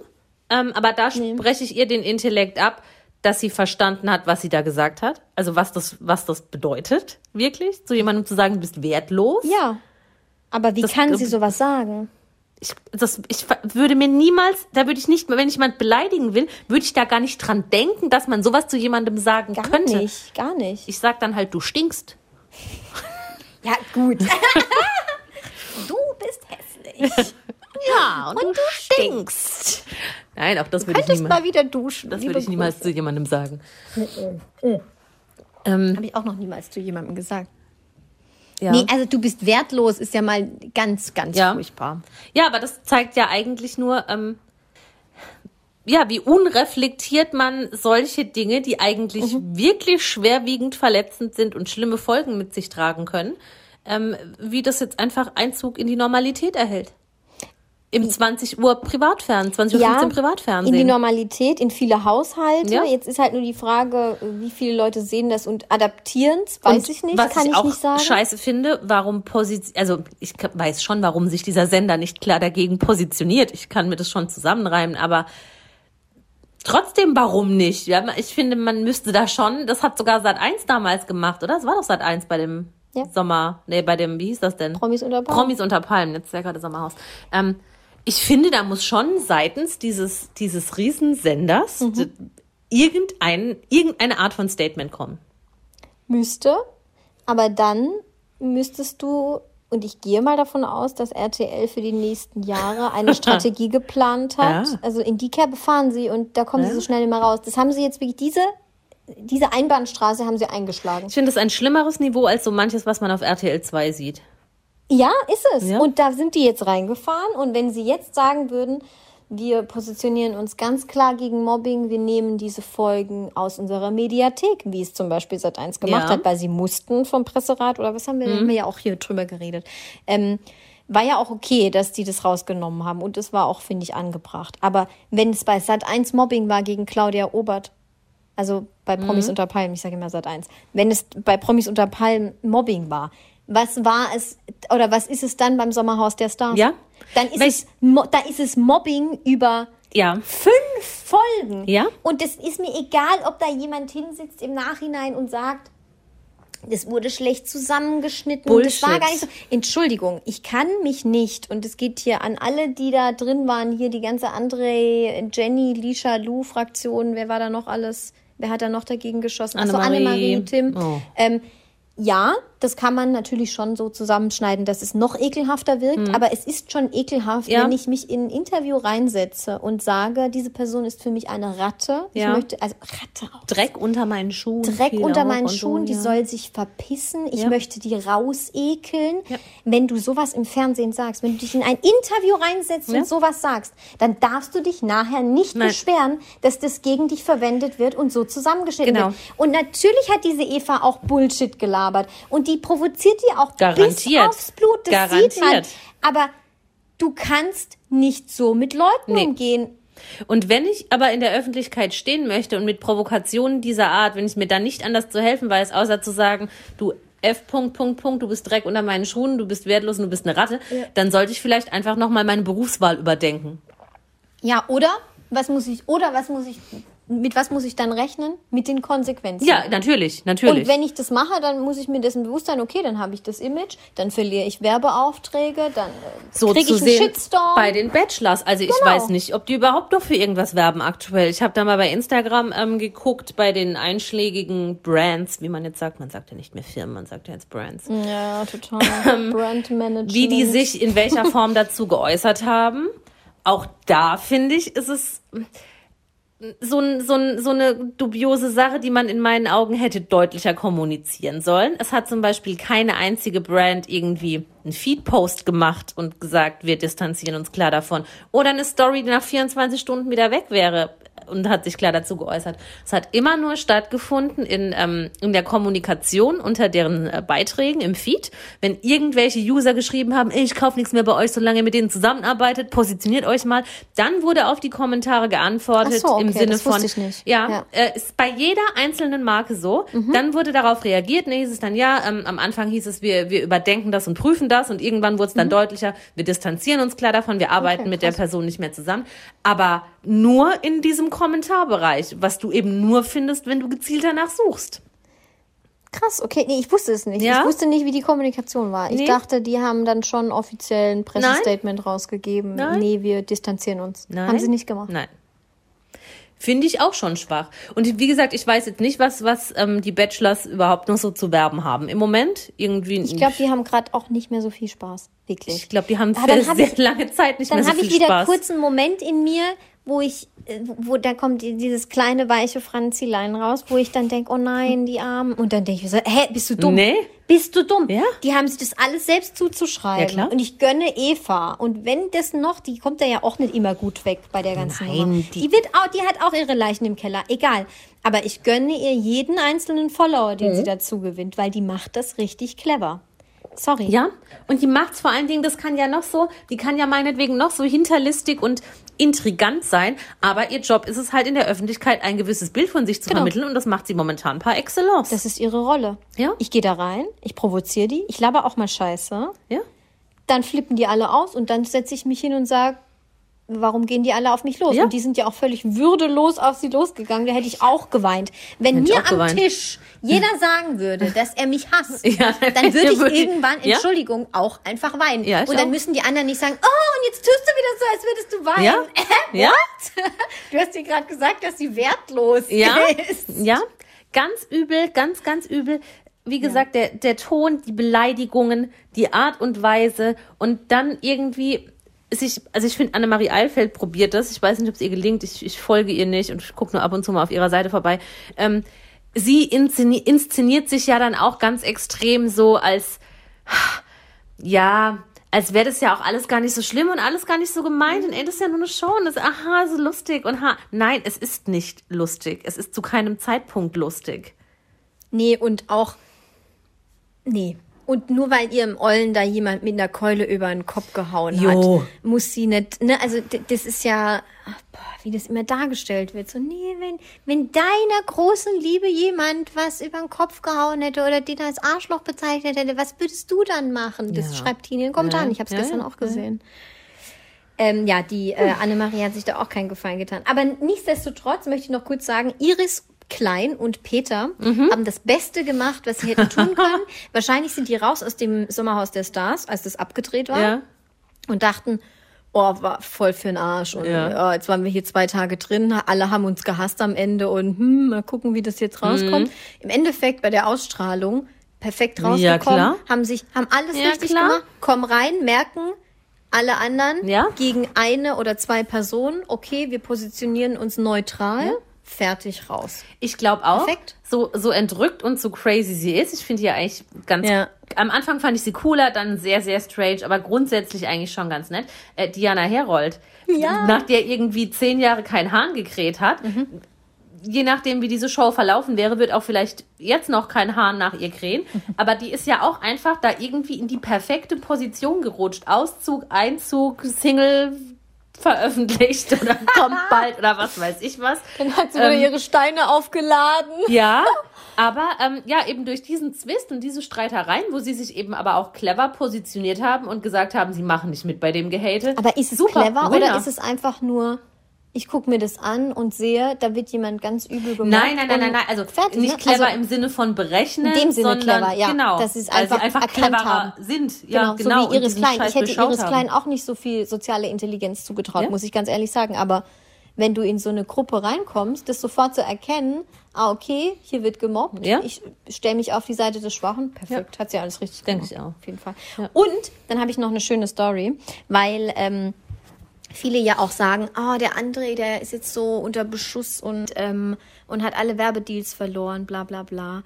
ähm, aber da spreche ich ihr den Intellekt ab, dass sie verstanden hat, was sie da gesagt hat. Also was das, was das bedeutet, wirklich, zu jemandem zu sagen, du bist wertlos. Ja. Aber wie Das- kann sie sowas sagen? Ich, das, ich würde mir niemals, da würde ich nicht, wenn ich jemand beleidigen will, würde ich da gar nicht dran denken, dass man sowas zu jemandem sagen Gar könnte. nicht, gar nicht. Ich sag dann halt, du stinkst. ja, gut. <laughs> du bist hässlich. <laughs> Ja, <laughs> und, du stinkst. Nein, auch das würde ich niemals. mal wieder duschen. Das würde ich niemals Grüße. zu jemandem sagen. Ähm, Habe ich auch noch niemals zu jemandem gesagt. ja. Nee, also du bist wertlos, ist ja mal ganz, ganz Ja. furchtbar. ja, aber das zeigt ja eigentlich nur, ähm, ja, wie unreflektiert man solche Dinge, die eigentlich wirklich schwerwiegend verletzend sind und schlimme Folgen mit sich tragen können, ähm, wie das jetzt einfach Einzug in die Normalität erhält. Im 20 Uhr Privatfernsehen, 20 Uhr 15 in die Privatfernsehen. Normalität, in viele Haushalte. Ja. Jetzt ist halt nur die Frage, wie viele Leute sehen das und adaptieren es, weiß Und ich nicht, was kann ich ich auch nicht sagen. scheiße finde, warum posit also ich weiß schon, warum sich dieser Sender nicht klar dagegen positioniert. Ich kann mir das schon zusammenreimen, aber trotzdem, warum nicht? Ja, ich finde, man müsste da schon, das hat sogar Sat 1 damals gemacht, oder? Das war doch Sat 1 bei dem Ja. Sommer, nee, bei dem, wie hieß das denn? Promis unter Palmen. Promis unter Palmen, jetzt ist ja gerade Sommerhaus. Ähm, ich finde, da muss schon seitens dieses, dieses Riesensenders Mhm. irgendein, irgendeine Art von Statement kommen. Müsste, aber dann müsstest du, und ich gehe mal davon aus, dass RTL für die nächsten Jahre eine <laughs> Strategie geplant hat. Ja. Also in die Kerbe fahren sie und da kommen sie so schnell immer raus. Das haben sie jetzt wirklich, diese, diese Einbahnstraße haben sie eingeschlagen. Ich finde es ein schlimmeres Niveau als so manches, was man auf RTL 2 sieht. Ja, ist es. Ja. Und da sind die jetzt reingefahren. Und wenn sie jetzt sagen würden, wir positionieren uns ganz klar gegen Mobbing, wir nehmen diese Folgen aus unserer Mediathek, wie es zum Beispiel Sat1 gemacht Ja. hat, weil sie mussten vom Presserat oder was haben wir, haben wir ja auch hier drüber geredet. Ähm, war ja auch okay, dass die das rausgenommen haben und es war auch, finde ich, angebracht. Aber wenn es bei Sat1 Mobbing war gegen Claudia Obert, also bei Promis unter Palmen, ich sage immer Sat 1, wenn es bei Promis unter Palmen Mobbing war, was war es oder was ist es dann beim Sommerhaus der Stars? Ja. Dann ist Weil es da ist es Mobbing über Ja. fünf Folgen. Ja. Und es ist mir egal, ob da jemand hinsitzt im Nachhinein und sagt, das wurde schlecht zusammengeschnitten. Das war Bullshit. gar nicht so. Entschuldigung, ich kann mich nicht, und es geht hier an alle, die da drin waren, hier die ganze André, Jenny, Lisha, Lou Fraktion, wer war da noch alles? Wer hat da noch dagegen geschossen? Achso, Annemarie. Annemarie, Tim. Oh. Ähm, ja, das kann man natürlich schon so zusammenschneiden, dass es noch ekelhafter wirkt. Aber es ist schon ekelhaft, Mhm. Ja. wenn ich mich in ein Interview reinsetze und sage, diese Person ist für mich eine Ratte. Ich Ja. möchte, also Ratte auch. Dreck unter meinen Schuhen. Dreck unter meinen Schuhen, so, die ja. soll sich verpissen. Ich möchte die rausekeln. Wenn du sowas im Fernsehen sagst, wenn du dich in ein Interview reinsetzt und sowas sagst, dann darfst du dich nachher nicht Nein. beschweren, dass das gegen dich verwendet wird und so zusammengeschnitten Genau. wird. Und natürlich hat diese Eva auch Bullshit gelabert. Und die provoziert die auch bis Garantiert. aufs Blut. Das sieht man. Garantiert. Aber du kannst nicht so mit Leuten Nee. umgehen. Und wenn ich aber in der Öffentlichkeit stehen möchte und mit Provokationen dieser Art, wenn ich mir dann nicht anders zu helfen weiß, außer zu sagen, du F. Punkt, Punkt, Punkt, du bist Dreck unter meinen Schuhen, du bist wertlos und du bist eine Ratte, dann sollte ich vielleicht einfach nochmal meine Berufswahl überdenken. Ja, oder? Was muss ich, oder was muss ich, mit was muss ich dann rechnen? Mit den Konsequenzen. Ja, natürlich, natürlich. Und wenn ich das mache, dann muss ich mir dessen bewusst sein, okay, dann habe ich das Image, dann verliere ich Werbeaufträge, dann äh, so kriege ich einen Shitstorm. bei den Bachelors. Also ich Genau. weiß nicht, ob die überhaupt noch für irgendwas werben aktuell. Ich habe da mal bei Instagram ähm, geguckt, bei den einschlägigen Brands, wie man jetzt sagt, man sagt ja nicht mehr Firmen, man sagt ja jetzt Brands. ja, total. <laughs> Brandmanagement. wie die sich in welcher Form dazu geäußert haben. Auch da finde ich, ist es so, so, so eine dubiose Sache, die man in meinen Augen hätte deutlicher kommunizieren sollen. Es hat zum Beispiel keine einzige Brand irgendwie einen Feed-Post gemacht und gesagt, wir distanzieren uns klar davon. Oder eine Story, die nach 24 Stunden wieder weg wäre und hat sich klar dazu geäußert. Es hat immer nur stattgefunden in, ähm, in der Kommunikation unter deren äh, Beiträgen im Feed. Wenn irgendwelche User geschrieben haben, ich kaufe nichts mehr bei euch, solange ihr mit denen zusammenarbeitet, positioniert euch mal, dann wurde auf die Kommentare geantwortet so, im okay, Sinne das wusste von, ich nicht. ja, Ja. Äh, ist bei jeder einzelnen Marke so. Dann wurde darauf reagiert, ne, hieß es dann, ja, ähm, am Anfang hieß es, wir, wir überdenken das und prüfen das und irgendwann wurde es dann deutlicher, wir distanzieren uns klar davon, wir arbeiten Okay, mit der. Person nicht mehr zusammen. Aber nur in diesem Kommentarbereich, was du eben nur findest, wenn du gezielt danach suchst. Krass, okay, nee, ich wusste es nicht. Ja? Ich wusste nicht, wie die Kommunikation war. Ich Nee. dachte, die haben dann schon offiziell ein Pressestatement rausgegeben. Nein. Nee, wir distanzieren uns. Nein. Haben sie nicht gemacht. Nein. Finde ich auch schon schwach. Und wie gesagt, ich weiß jetzt nicht, was, was ähm, die Bachelors überhaupt noch so zu werben haben. Im Moment irgendwie. Ich glaube, die haben gerade auch nicht mehr so viel Spaß. Wirklich. ich glaube, die haben Ah, dann hab sehr ich- lange Zeit nicht Dann mehr so habe viel ich wieder Spaß. kurz einen Moment in mir, wo ich, wo da kommt die- dieses kleine weiche Franzilein raus, wo ich dann denke, oh nein, die Armen. Und dann denke ich so, hä, bist du dumm? Nee. Bist du dumm? Ja. Die haben sich das alles selbst zuzuschreiben. Ja, klar. Und ich gönne Eva. Und wenn das noch, die kommt da ja auch nicht immer gut weg bei der ganzen Nein, Nummer. die- Die, wird auch, die hat auch ihre Leichen im Keller. Egal. Aber ich gönne ihr jeden einzelnen Follower, den Mhm. sie dazu gewinnt, weil die macht das richtig clever. Sorry. Ja, und die macht's vor allen Dingen, das kann ja noch so, die kann ja meinetwegen noch so hinterlistig und intrigant sein, aber ihr Job ist es halt in der Öffentlichkeit ein gewisses Bild von sich zu Genau. vermitteln und das macht sie momentan par excellence. Das ist ihre Rolle. Ja. Ich gehe da rein, ich provoziere die, ich laber auch mal Scheiße. ja? Dann flippen die alle aus und dann setze ich mich hin und sage, warum gehen die alle auf mich los? Ja. Und die sind ja auch völlig würdelos auf sie losgegangen. Da hätte ich auch geweint. Wenn Hätte mir am geweint. Tisch jeder sagen würde, <laughs> dass er mich hasst, Ja, dann würde ich würde ich- irgendwann, Ja. Entschuldigung, auch einfach weinen. Ja, ich und dann auch. müssen die anderen nicht sagen, oh, und jetzt tust du wieder so, als würdest du weinen. Ja. <laughs> Äh, Ja. Du hast dir gerade gesagt, dass sie wertlos Ja, ist. ja, ganz übel, ganz, ganz übel. Wie gesagt, der, der Ton, die Beleidigungen, die Art und Weise und dann irgendwie sich, also ich finde, Annemarie Eilfeld probiert das. Ich weiß nicht, ob es ihr gelingt. Ich, ich folge ihr nicht und gucke nur ab und zu mal auf ihrer Seite vorbei. Ähm, sie inszeni inszeniert sich ja dann auch ganz extrem so als, ja, als wäre das ja auch alles gar nicht so schlimm und alles gar nicht so gemeint und ey, das ist ja nur eine Show und das, aha, so lustig und ha. Nein, es ist nicht lustig. Es ist zu keinem Zeitpunkt lustig. Nee, und auch. Nee. Und nur weil ihr im Ollen da jemand mit einer Keule über den Kopf gehauen Jo. hat, muss sie nicht. Ne, also das ist ja, ach, boah, wie das immer dargestellt wird. So, nee, wenn, wenn deiner großen Liebe jemand was über den Kopf gehauen hätte oder den als Arschloch bezeichnet hätte, was würdest du dann machen? Das Ja. schreibt Tini in den Kommentaren. Ja, Ich habe es ja, gestern auch gesehen. Ähm, ja, die äh, Annemarie hat sich da auch keinen Gefallen getan. Aber nichtsdestotrotz möchte ich noch kurz sagen, Iris Klein und Peter Mhm. haben das Beste gemacht, was sie hätten tun <laughs> können. Wahrscheinlich sind die raus aus dem Sommerhaus der Stars, als das abgedreht war Ja. und dachten, oh, war voll für den Arsch. Und Ja. ja. jetzt waren wir hier zwei Tage drin, alle haben uns gehasst am Ende und hm, mal gucken, wie das jetzt rauskommt. Mhm. Im Endeffekt bei der Ausstrahlung perfekt Ja, rausgekommen, klar. haben sich, haben alles Ja, richtig klar. gemacht, kommen rein, merken alle anderen Ja. gegen eine oder zwei Personen, okay, wir positionieren uns neutral, fertig raus. Ich glaube auch, Perfekt. so, so entrückt und so crazy sie ist. Ich finde die ja eigentlich ganz. Ja. Am Anfang fand ich sie cooler, dann sehr, sehr strange, aber grundsätzlich eigentlich schon ganz nett. Äh, Diana Herold, Ja. nach der irgendwie zehn Jahre kein Hahn gekräht hat. Mhm. Je nachdem, wie diese Show verlaufen wäre, wird auch vielleicht jetzt noch kein Hahn nach ihr krähen. Mhm. Aber die ist ja auch einfach da irgendwie in die perfekte Position gerutscht. Auszug, Einzug, Single veröffentlicht oder <laughs> kommt bald oder was weiß ich was. Dann hat sie wieder Ähm, ihre Steine aufgeladen. Ja, <laughs> aber ähm, ja, eben durch diesen Zwist und diese Streitereien, wo sie sich eben aber auch clever positioniert haben und gesagt haben, sie machen nicht mit bei dem Gehate. Aber ist es Super, clever Winner. oder ist es einfach nur, ich gucke mir das an und sehe, da wird jemand ganz übel gemacht? Nein, nein, nein, nein, nein. Also fertig, nicht ne? clever also, im Sinne von berechnen. In dem Sinne sondern, clever, ja. Genau. Dass sie es einfach sie einfach erkannt haben. sind. Genau, Ja, genau. so wie und Iris Klein. Scheiß Ich hätte Iris haben. Klein auch nicht so viel soziale Intelligenz zugetraut, Ja. muss ich ganz ehrlich sagen. Aber wenn du in so eine Gruppe reinkommst, das sofort zu erkennen, ah, okay, hier wird gemobbt, Ja. ich stelle mich auf die Seite des Schwachen, perfekt, hat sie alles richtig Denke gemacht. ich auch. Auf jeden Fall. Ja. Und dann habe ich noch eine schöne Story, weil ähm, viele ja auch sagen, ah, der André, der ist jetzt so unter Beschuss und, ähm, und hat alle Werbedeals verloren, bla bla bla.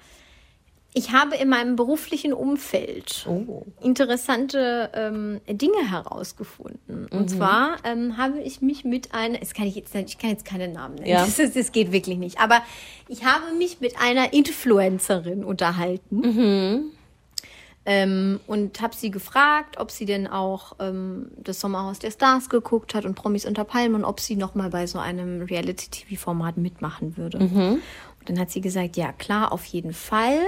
Ich habe in meinem beruflichen Umfeld Oh. interessante ähm, Dinge herausgefunden. Und Mhm. zwar ähm, habe ich mich mit einer, das kann ich jetzt ich kann jetzt keine Namen nennen, Ja. <laughs> das, ist, das geht wirklich nicht, aber ich habe mich mit einer Influencerin unterhalten. Mhm. Ähm, und habe sie gefragt, ob sie denn auch ähm, das Sommerhaus der Stars geguckt hat und Promis unter Palmen und ob sie noch mal bei so einem Reality-TV-Format mitmachen würde. Und dann hat sie gesagt, ja klar, auf jeden Fall.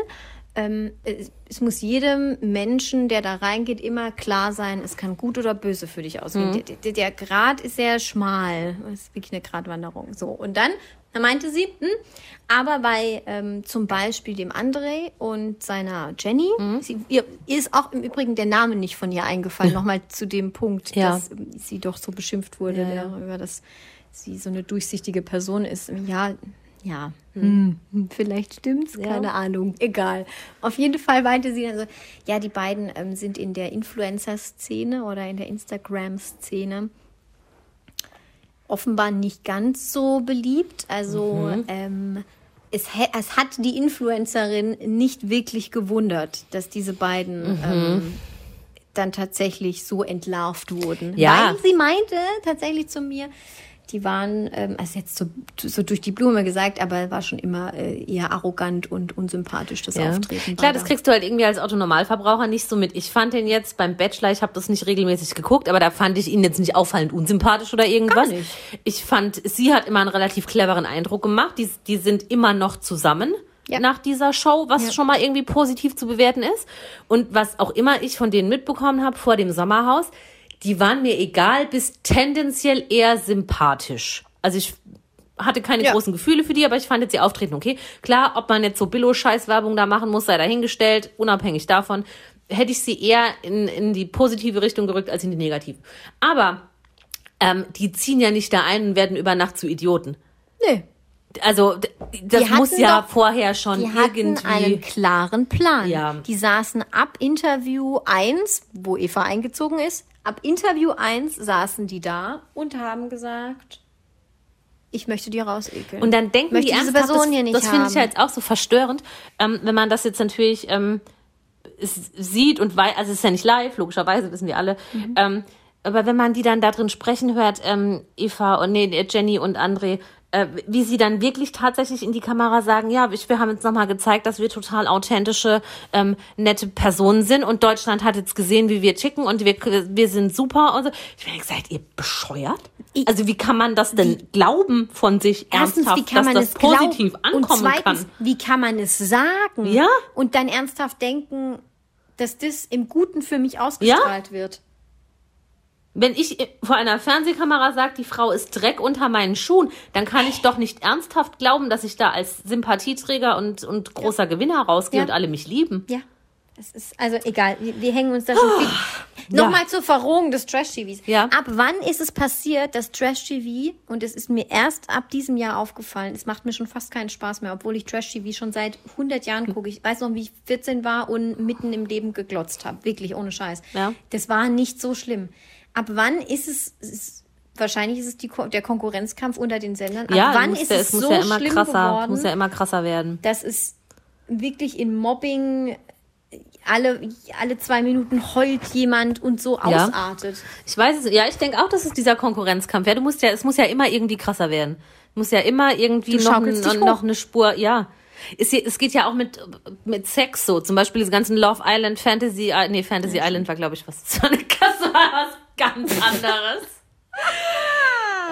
Ähm, es, es muss jedem Menschen, der da reingeht, immer klar sein, es kann gut oder böse für dich ausgehen. Der, der, der Grad ist sehr schmal. Das ist wirklich eine Gratwanderung. So, und dann meinte sie, hm, aber bei ähm, zum Beispiel dem André und seiner Jenny, sie, ihr, ihr ist auch im Übrigen der Name nicht von ihr eingefallen, <laughs> nochmal zu dem Punkt, Ja. dass ähm, sie doch so beschimpft wurde Ja, ja. darüber, dass sie so eine durchsichtige Person ist. Ja, ja, hm, vielleicht stimmt's, keine Ahnung, egal. Auf jeden Fall meinte sie dann so, ja, die beiden ähm, sind in der Influencer-Szene oder in der Instagram-Szene offenbar nicht ganz so beliebt. Also ähm, es, es hat die Influencerin nicht wirklich gewundert, dass diese beiden ähm, dann tatsächlich so entlarvt wurden. Ja. Weil sie meinte tatsächlich zu mir, die waren, ähm, also jetzt so, so durch die Blume gesagt, aber war schon immer äh, eher arrogant und unsympathisch, das Ja. Auftreten. Klar, das kriegst du halt irgendwie als Autonormalverbraucher nicht so mit. Ich fand den jetzt beim Bachelor, ich habe das nicht regelmäßig geguckt, aber da fand ich ihn jetzt nicht auffallend unsympathisch oder irgendwas. Ich fand, sie hat immer einen relativ cleveren Eindruck gemacht. Die, die sind immer noch zusammen. Ja. Nach dieser Show, was Ja. schon mal irgendwie positiv zu bewerten ist. Und was auch immer ich von denen mitbekommen habe vor dem Sommerhaus, die waren mir egal bis tendenziell eher sympathisch. Also ich hatte keine Ja. großen Gefühle für die, aber ich fand jetzt ihr Auftreten okay. Klar, ob man jetzt so Billo-Scheiß-Werbung da machen muss, sei dahingestellt, unabhängig davon, hätte ich sie eher in, in die positive Richtung gerückt als in die negative. Aber ähm, die ziehen ja nicht da ein und werden über Nacht zu Idioten. Nee, Also das Die muss ja doch- vorher schon die hatten irgendwie... einen klaren Plan. Ja. Die saßen ab Interview 1, wo Eva eingezogen ist, ab Interview 1 saßen die da und haben gesagt, ich möchte die rausekeln. Und dann denken möchte die diese ernsthaft, Person das, hier nicht das finde ich ja jetzt auch so verstörend, ähm, wenn man das jetzt natürlich ähm, sieht und weiß, also es ist ja nicht live, logischerweise wissen wir alle, Mhm. ähm, aber wenn man die dann da drin sprechen hört, ähm, Eva und nee, Jenny und André, äh, wie sie dann wirklich tatsächlich in die Kamera sagen, ja, ich, wir haben jetzt nochmal gezeigt, dass wir total authentische, ähm, nette Personen sind und Deutschland hat jetzt gesehen, wie wir ticken und wir, wir sind super und so. Ich bin seid ihr bescheuert? Also wie kann man das denn glauben von sich Erstens, ernsthaft, wie kann man dass es das positiv glauben? Und ankommen zweitens, kann? wie kann man es sagen? Ja. Und dann ernsthaft denken, dass das im Guten für mich ausgestrahlt wird. Wenn ich vor einer Fernsehkamera sage, die Frau ist Dreck unter meinen Schuhen, dann kann ich doch nicht ernsthaft glauben, dass ich da als Sympathieträger und, und großer Gewinner rausgehe Ja. und alle mich lieben. Ja. Das ist, also egal, wir, wir hängen uns da schon viel. Nochmal zur Verrohung des Trash-TVs. Ja. Ab wann ist es passiert, dass Trash-TV, und es ist mir erst ab diesem Jahr aufgefallen, es macht mir schon fast keinen Spaß mehr, obwohl ich Trash-TV schon seit 100 Jahren gucke. Ich weiß noch, wie ich 14 war und mitten im Leben geglotzt habe. Wirklich, ohne Scheiß. Ja. Das war nicht so schlimm. Ab wann ist es, ist, wahrscheinlich ist es die, der Konkurrenzkampf unter den Sendern. Ab ja, wann ist ja- es, muss so ja immer schlimm krasser, geworden? muss ja immer krasser werden. dass es wirklich in Mobbing alle, alle zwei Minuten heult jemand und so Ja. ausartet. Ich weiß es, ja, ich denke auch, dass es dieser Konkurrenzkampf. Ja, du musst ja, es muss ja immer irgendwie krasser werden. Muss ja immer irgendwie noch, dich noch, eine Spur, ja. Es, es geht ja auch mit, mit Sex so. Zum Beispiel diese ganzen Love Island, Fantasy, äh, nee, Fantasy Island war, glaube ich, was. <laughs> Das war, eine, das war was ganz anderes.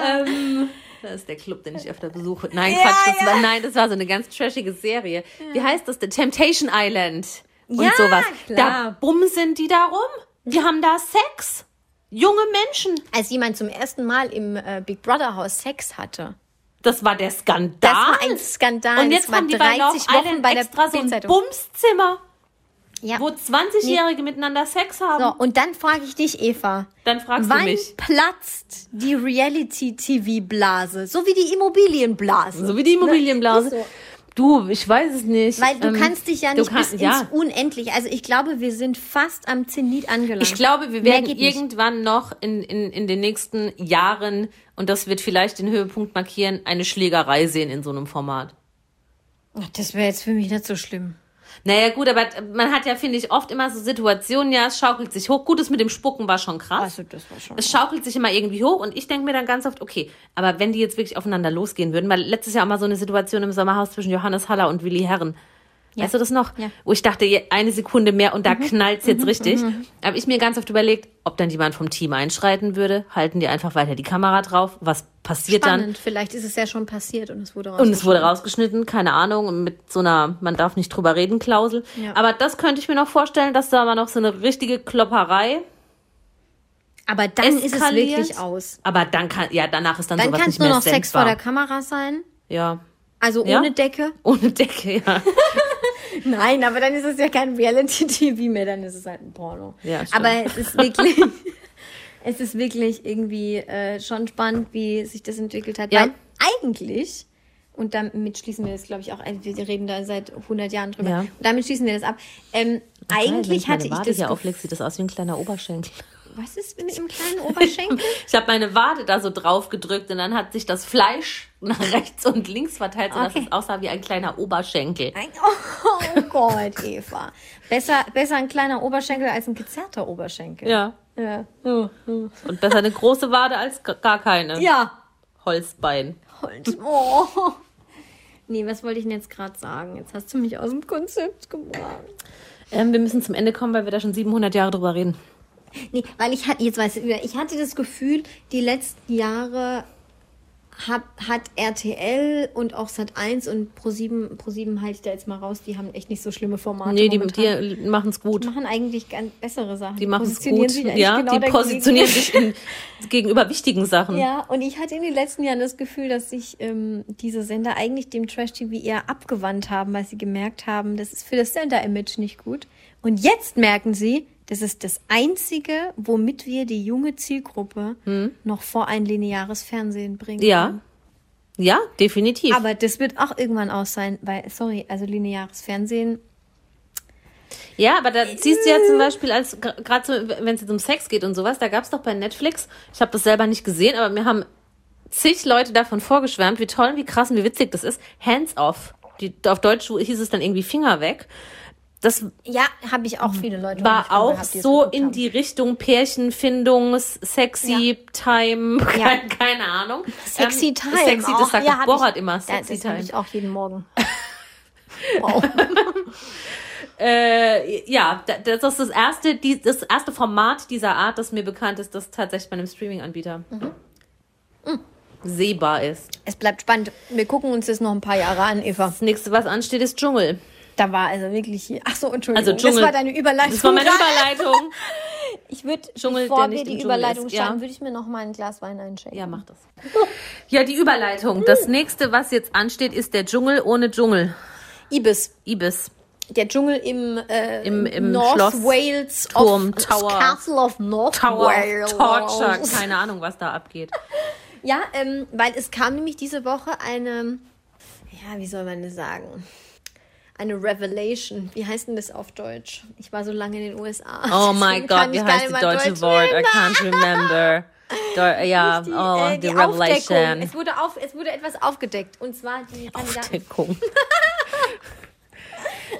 ähm, das ist der Club, den ich öfter besuche. Nein, Ja, Quatsch, das ja. war, nein, das war so eine ganz trashige Serie. Wie heißt das? The Temptation Island. Und Ja, sowas. Da klar. bumsen die da rum. Die haben da Sex. Junge Menschen. Als jemand zum ersten Mal im äh, Big Brother Haus Sex hatte. Das war der Skandal. Das war ein Skandal. Und jetzt haben die bei Love 30 Wochen bei der extra so ein Bildzeitung. Bumszimmer, Ja. wo 20-Jährige miteinander Sex haben. So, und dann frage ich dich, Eva. Dann fragst wann du mich. platzt die Reality-TV-Blase? So wie die Immobilienblase. So wie die Immobilienblase. Ne? Ist so. Du, ich weiß es nicht. Weil du Ähm, kannst dich ja nicht kannst- bis ja. ins Unendliche. Also ich glaube, wir sind fast am Zenit angelangt. Ich glaube, wir werden geht nicht. irgendwann noch in, in, in den nächsten Jahren, und das wird vielleicht den Höhepunkt markieren, eine Schlägerei sehen in so einem Format. Ach, Das wäre jetzt für mich nicht so schlimm. Naja, gut, aber man hat ja, finde ich, oft immer so Situationen, ja, es schaukelt sich hoch. Gut, das mit dem Spucken war schon krass. Also das war schon. Es schaukelt sich immer irgendwie hoch und ich denke mir dann ganz oft, okay, aber wenn die jetzt wirklich aufeinander losgehen würden, weil letztes Jahr auch mal so eine Situation im Sommerhaus zwischen Johannes Haller und Willi Herren. Weißt du das noch? Ja. Mhm. Wo ich dachte, eine Sekunde mehr und da knallt's jetzt richtig. Habe ich mir ganz oft überlegt, ob dann jemand vom Team einschreiten würde. Halten die einfach weiter die Kamera drauf? Was passiert dann? Spannend. Vielleicht ist es ja schon passiert und es wurde Und es wurde rausgeschnitten. rausgeschnitten, keine Ahnung, mit so einer Man darf nicht drüber reden Klausel. Ja. Aber das könnte ich mir noch vorstellen, dass da aber noch so eine richtige Klopperei Aber dann ist es eskaliert. wirklich aus. Aber dann kann, ja, danach ist dann, Dann sowas kann nicht es nur mehr noch Sex vor der Kamera sein. Ja. Also Ja? ohne Decke. Ohne Decke, ja. <laughs> Nein, aber dann ist es ja kein Reality-TV mehr, dann ist es halt ein Porno. Ja, stimmt. aber es ist wirklich, <laughs> es ist wirklich irgendwie äh, schon spannend, wie sich das entwickelt hat. Ja. Weil eigentlich, und damit schließen wir das, glaube ich, auch, wir reden da seit 100 Jahren drüber, Ja. und damit schließen wir das ab. Ähm, Wenn eigentlich hatte ich das hier Gefühl- auflege, sieht das aus wie ein kleiner Oberschenkel. Was ist mit dem <laughs> kleinen Oberschenkel? Ich habe meine Wade da so drauf gedrückt und dann hat sich das Fleisch nach rechts und links verteilt, sodass Okay. es aussah wie ein kleiner Oberschenkel. Ein, <laughs> oh, Gott, Eva. Besser, besser ein kleiner Oberschenkel als ein gezerrter Oberschenkel. Ja. Ja. Und besser eine große Wade als gar keine. Ja. Holzbein. Holz. Oh. Nee, was wollte ich denn jetzt gerade sagen? Jetzt hast du mich aus dem Konzept gebracht. Ähm, wir müssen zum Ende kommen, weil wir da schon 700 Jahre drüber reden. Nee, weil ich hatte, jetzt weiß ich wieder, ich hatte das Gefühl, die letzten Jahre hat, hat RTL und auch Sat1 und Pro7, Pro7 halte ich da jetzt mal raus, die haben echt nicht so schlimme Formate. Nee, die, die machen es gut. Die machen eigentlich ganz bessere Sachen. Die machen es gut. Ja, genau die positionieren sich in, <laughs> gegenüber wichtigen Sachen. Ja, und ich hatte in den letzten Jahren das Gefühl, dass sich ähm, diese Sender eigentlich dem Trash-TV eher abgewandt haben, weil sie gemerkt haben, das ist für das Sender-Image nicht gut. Und jetzt merken sie, das ist das Einzige, womit wir die junge Zielgruppe noch vor ein lineares Fernsehen bringen. Hm. Ja. Ja, definitiv. Aber das wird auch irgendwann aus sein, weil, sorry, also lineares Fernsehen, Ja, aber da siehst du ja zum Beispiel, als gerade so, wenn es jetzt um Sex geht und sowas, da gab es doch bei Netflix, ich habe das selber nicht gesehen, aber mir haben zig Leute davon vorgeschwärmt, wie toll, und wie krass und wie witzig das ist. Hands off. Die, auf Deutsch hieß es dann irgendwie Finger weg. Das ja, habe ich auch viele Leute. war auch gehabt, so in haben. die Richtung Pärchenfindungs, Sexy Time, <laughs> Ja. keine, keine Ahnung. Sexy Ähm, Time. Sexy, das auch. sagt ja, ja, Borat immer. Ja, Sexy das habe Time. ich auch jeden Morgen. <laughs> Wow. Äh, ja, da- das ist das erste, die, das erste Format dieser Art, das mir bekannt ist, das tatsächlich bei einem Streaming-Anbieter Mhm. sehbar ist. Es bleibt spannend. Wir gucken uns das noch ein paar Jahre an, Eva. Das nächste, was ansteht, ist Dschungel. Da war also wirklich hier. Ach so, Entschuldigung. Also Dschungel. Das war deine Überleitung. Das war meine <laughs> Überleitung. Ich würde, bevor wir die Überleitung ist, ja. würde ich mir noch mal ein Glas Wein einschenken. Ja, mach das. Ja, die Überleitung. Das nächste, was jetzt ansteht, ist der Dschungel ohne Dschungel. Ibis. Ibis. der Dschungel im, äh, Im- im North Schloss, Wales Turm, of, Tower. Castle of North Tower Wales. Torture, keine Ahnung, was da abgeht. Ja, ähm, weil es kam nämlich diese Woche eine, ja, wie soll man das sagen? Eine Revelation. Wie heißt denn das auf Deutsch? Ich war so lange in den USA. Oh mein Gott, wie heißt das deutsche Deutsch Wort? I reden. can't remember. <laughs> Do ja, Die, oh, äh, die Aufdeckung. revelation. Es wurde, auf, es wurde etwas aufgedeckt. Und zwar die. <laughs> Aufdeckung. <laughs>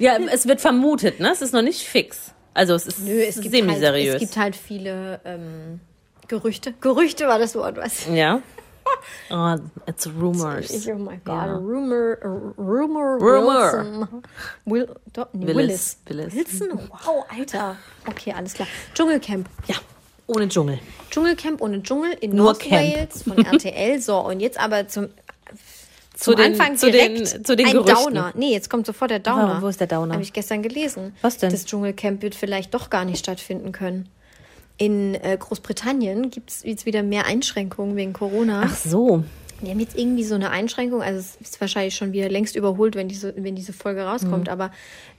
ja, es wird vermutet, ne? Es ist noch nicht fix. Also es ist Nö, es halt, semi-seriös. es gibt halt viele ähm, Gerüchte. Gerüchte war das Wort, was? ja. Oh, it's rumors. Ich, oh mein Gott, Ja. Rumor, Rumor, Rumor. Wilson. Will, do, nee, Willis, Willis. Willis. Wilson? Wow, Alter. Okay, alles klar. Dschungelcamp. Ja, ohne Dschungel. Dschungelcamp ohne Dschungel in Nur North Camp. Wales von RTL. So, und jetzt aber zum, Zu zum den, Anfang zu den, zu den ein Gerüchten. Downer. Nee, jetzt kommt sofort der Downer. Wow, wo ist der Downer? Habe ich gestern gelesen. Was denn? Das Dschungelcamp wird vielleicht doch gar nicht stattfinden können. In äh, Großbritannien gibt es jetzt wieder mehr Einschränkungen wegen Corona. Ach so. Die haben jetzt irgendwie so eine Einschränkung, also es ist wahrscheinlich schon wieder längst überholt, wenn diese, wenn diese Folge Mhm. rauskommt, aber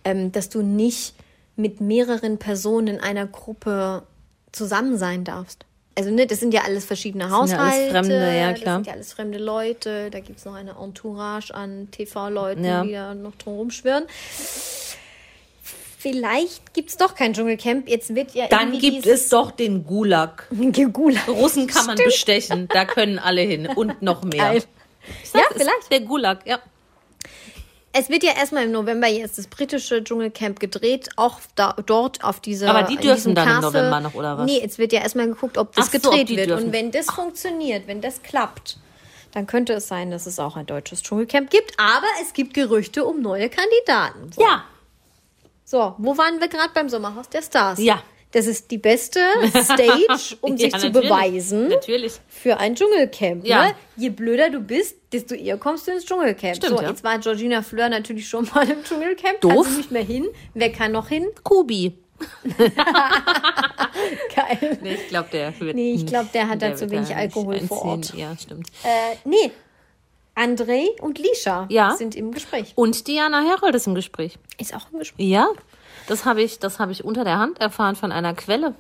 ähm, dass du nicht mit mehreren Personen in einer Gruppe zusammen sein darfst. Also ne, das sind ja alles verschiedene sind ja alles Fremde, ja, das klar. sind ja alles fremde Leute, da gibt es noch eine Entourage an TV-Leuten, Ja. die da noch drum rumschwirren. Vielleicht gibt es doch kein Dschungelcamp. Jetzt wird ja Dann gibt es doch den Gulag. <laughs> Gulag. Russen kann man Stimmt. bestechen. Da können alle hin. Und noch <laughs> mehr. Ja, vielleicht. Der Gulag, ja. Es wird ja erstmal im November jetzt das britische Dschungelcamp gedreht, auch da, dort auf dieser. Aber die dürfen dann im Castle. November noch, oder was? Nee, es wird ja erstmal geguckt, ob das Ach so, gedreht die wird. dürfen. Und wenn das funktioniert, wenn das klappt, dann könnte es sein, dass es auch ein deutsches Dschungelcamp gibt. Aber es gibt Gerüchte um neue Kandidaten. So, Ja. So wo waren wir gerade beim Sommerhaus der Stars? Ja. Das ist die beste Stage, <laughs> um Ja, sich zu beweisen Natürlich. für ein Dschungelcamp. Ja. Ne? Je blöder du bist, desto eher kommst du ins Dschungelcamp. Stimmt, so, ja. jetzt war Georgina Fleur natürlich schon mal im Dschungelcamp. Doof. Kann sie nicht mehr hin. Wer kann noch hin? Kubi. <laughs> Geil. Nee, ich glaube, der wird. Nee, ich glaube, der hat da zu wenig Alkohol vor. Ort. Ja, stimmt. Äh, nee. André und Lisha Ja. sind im Gespräch. Und Diana Herold ist im Gespräch. Ist auch im Gespräch. Ja. Das habe ich, das habe ich unter der Hand erfahren von einer Quelle.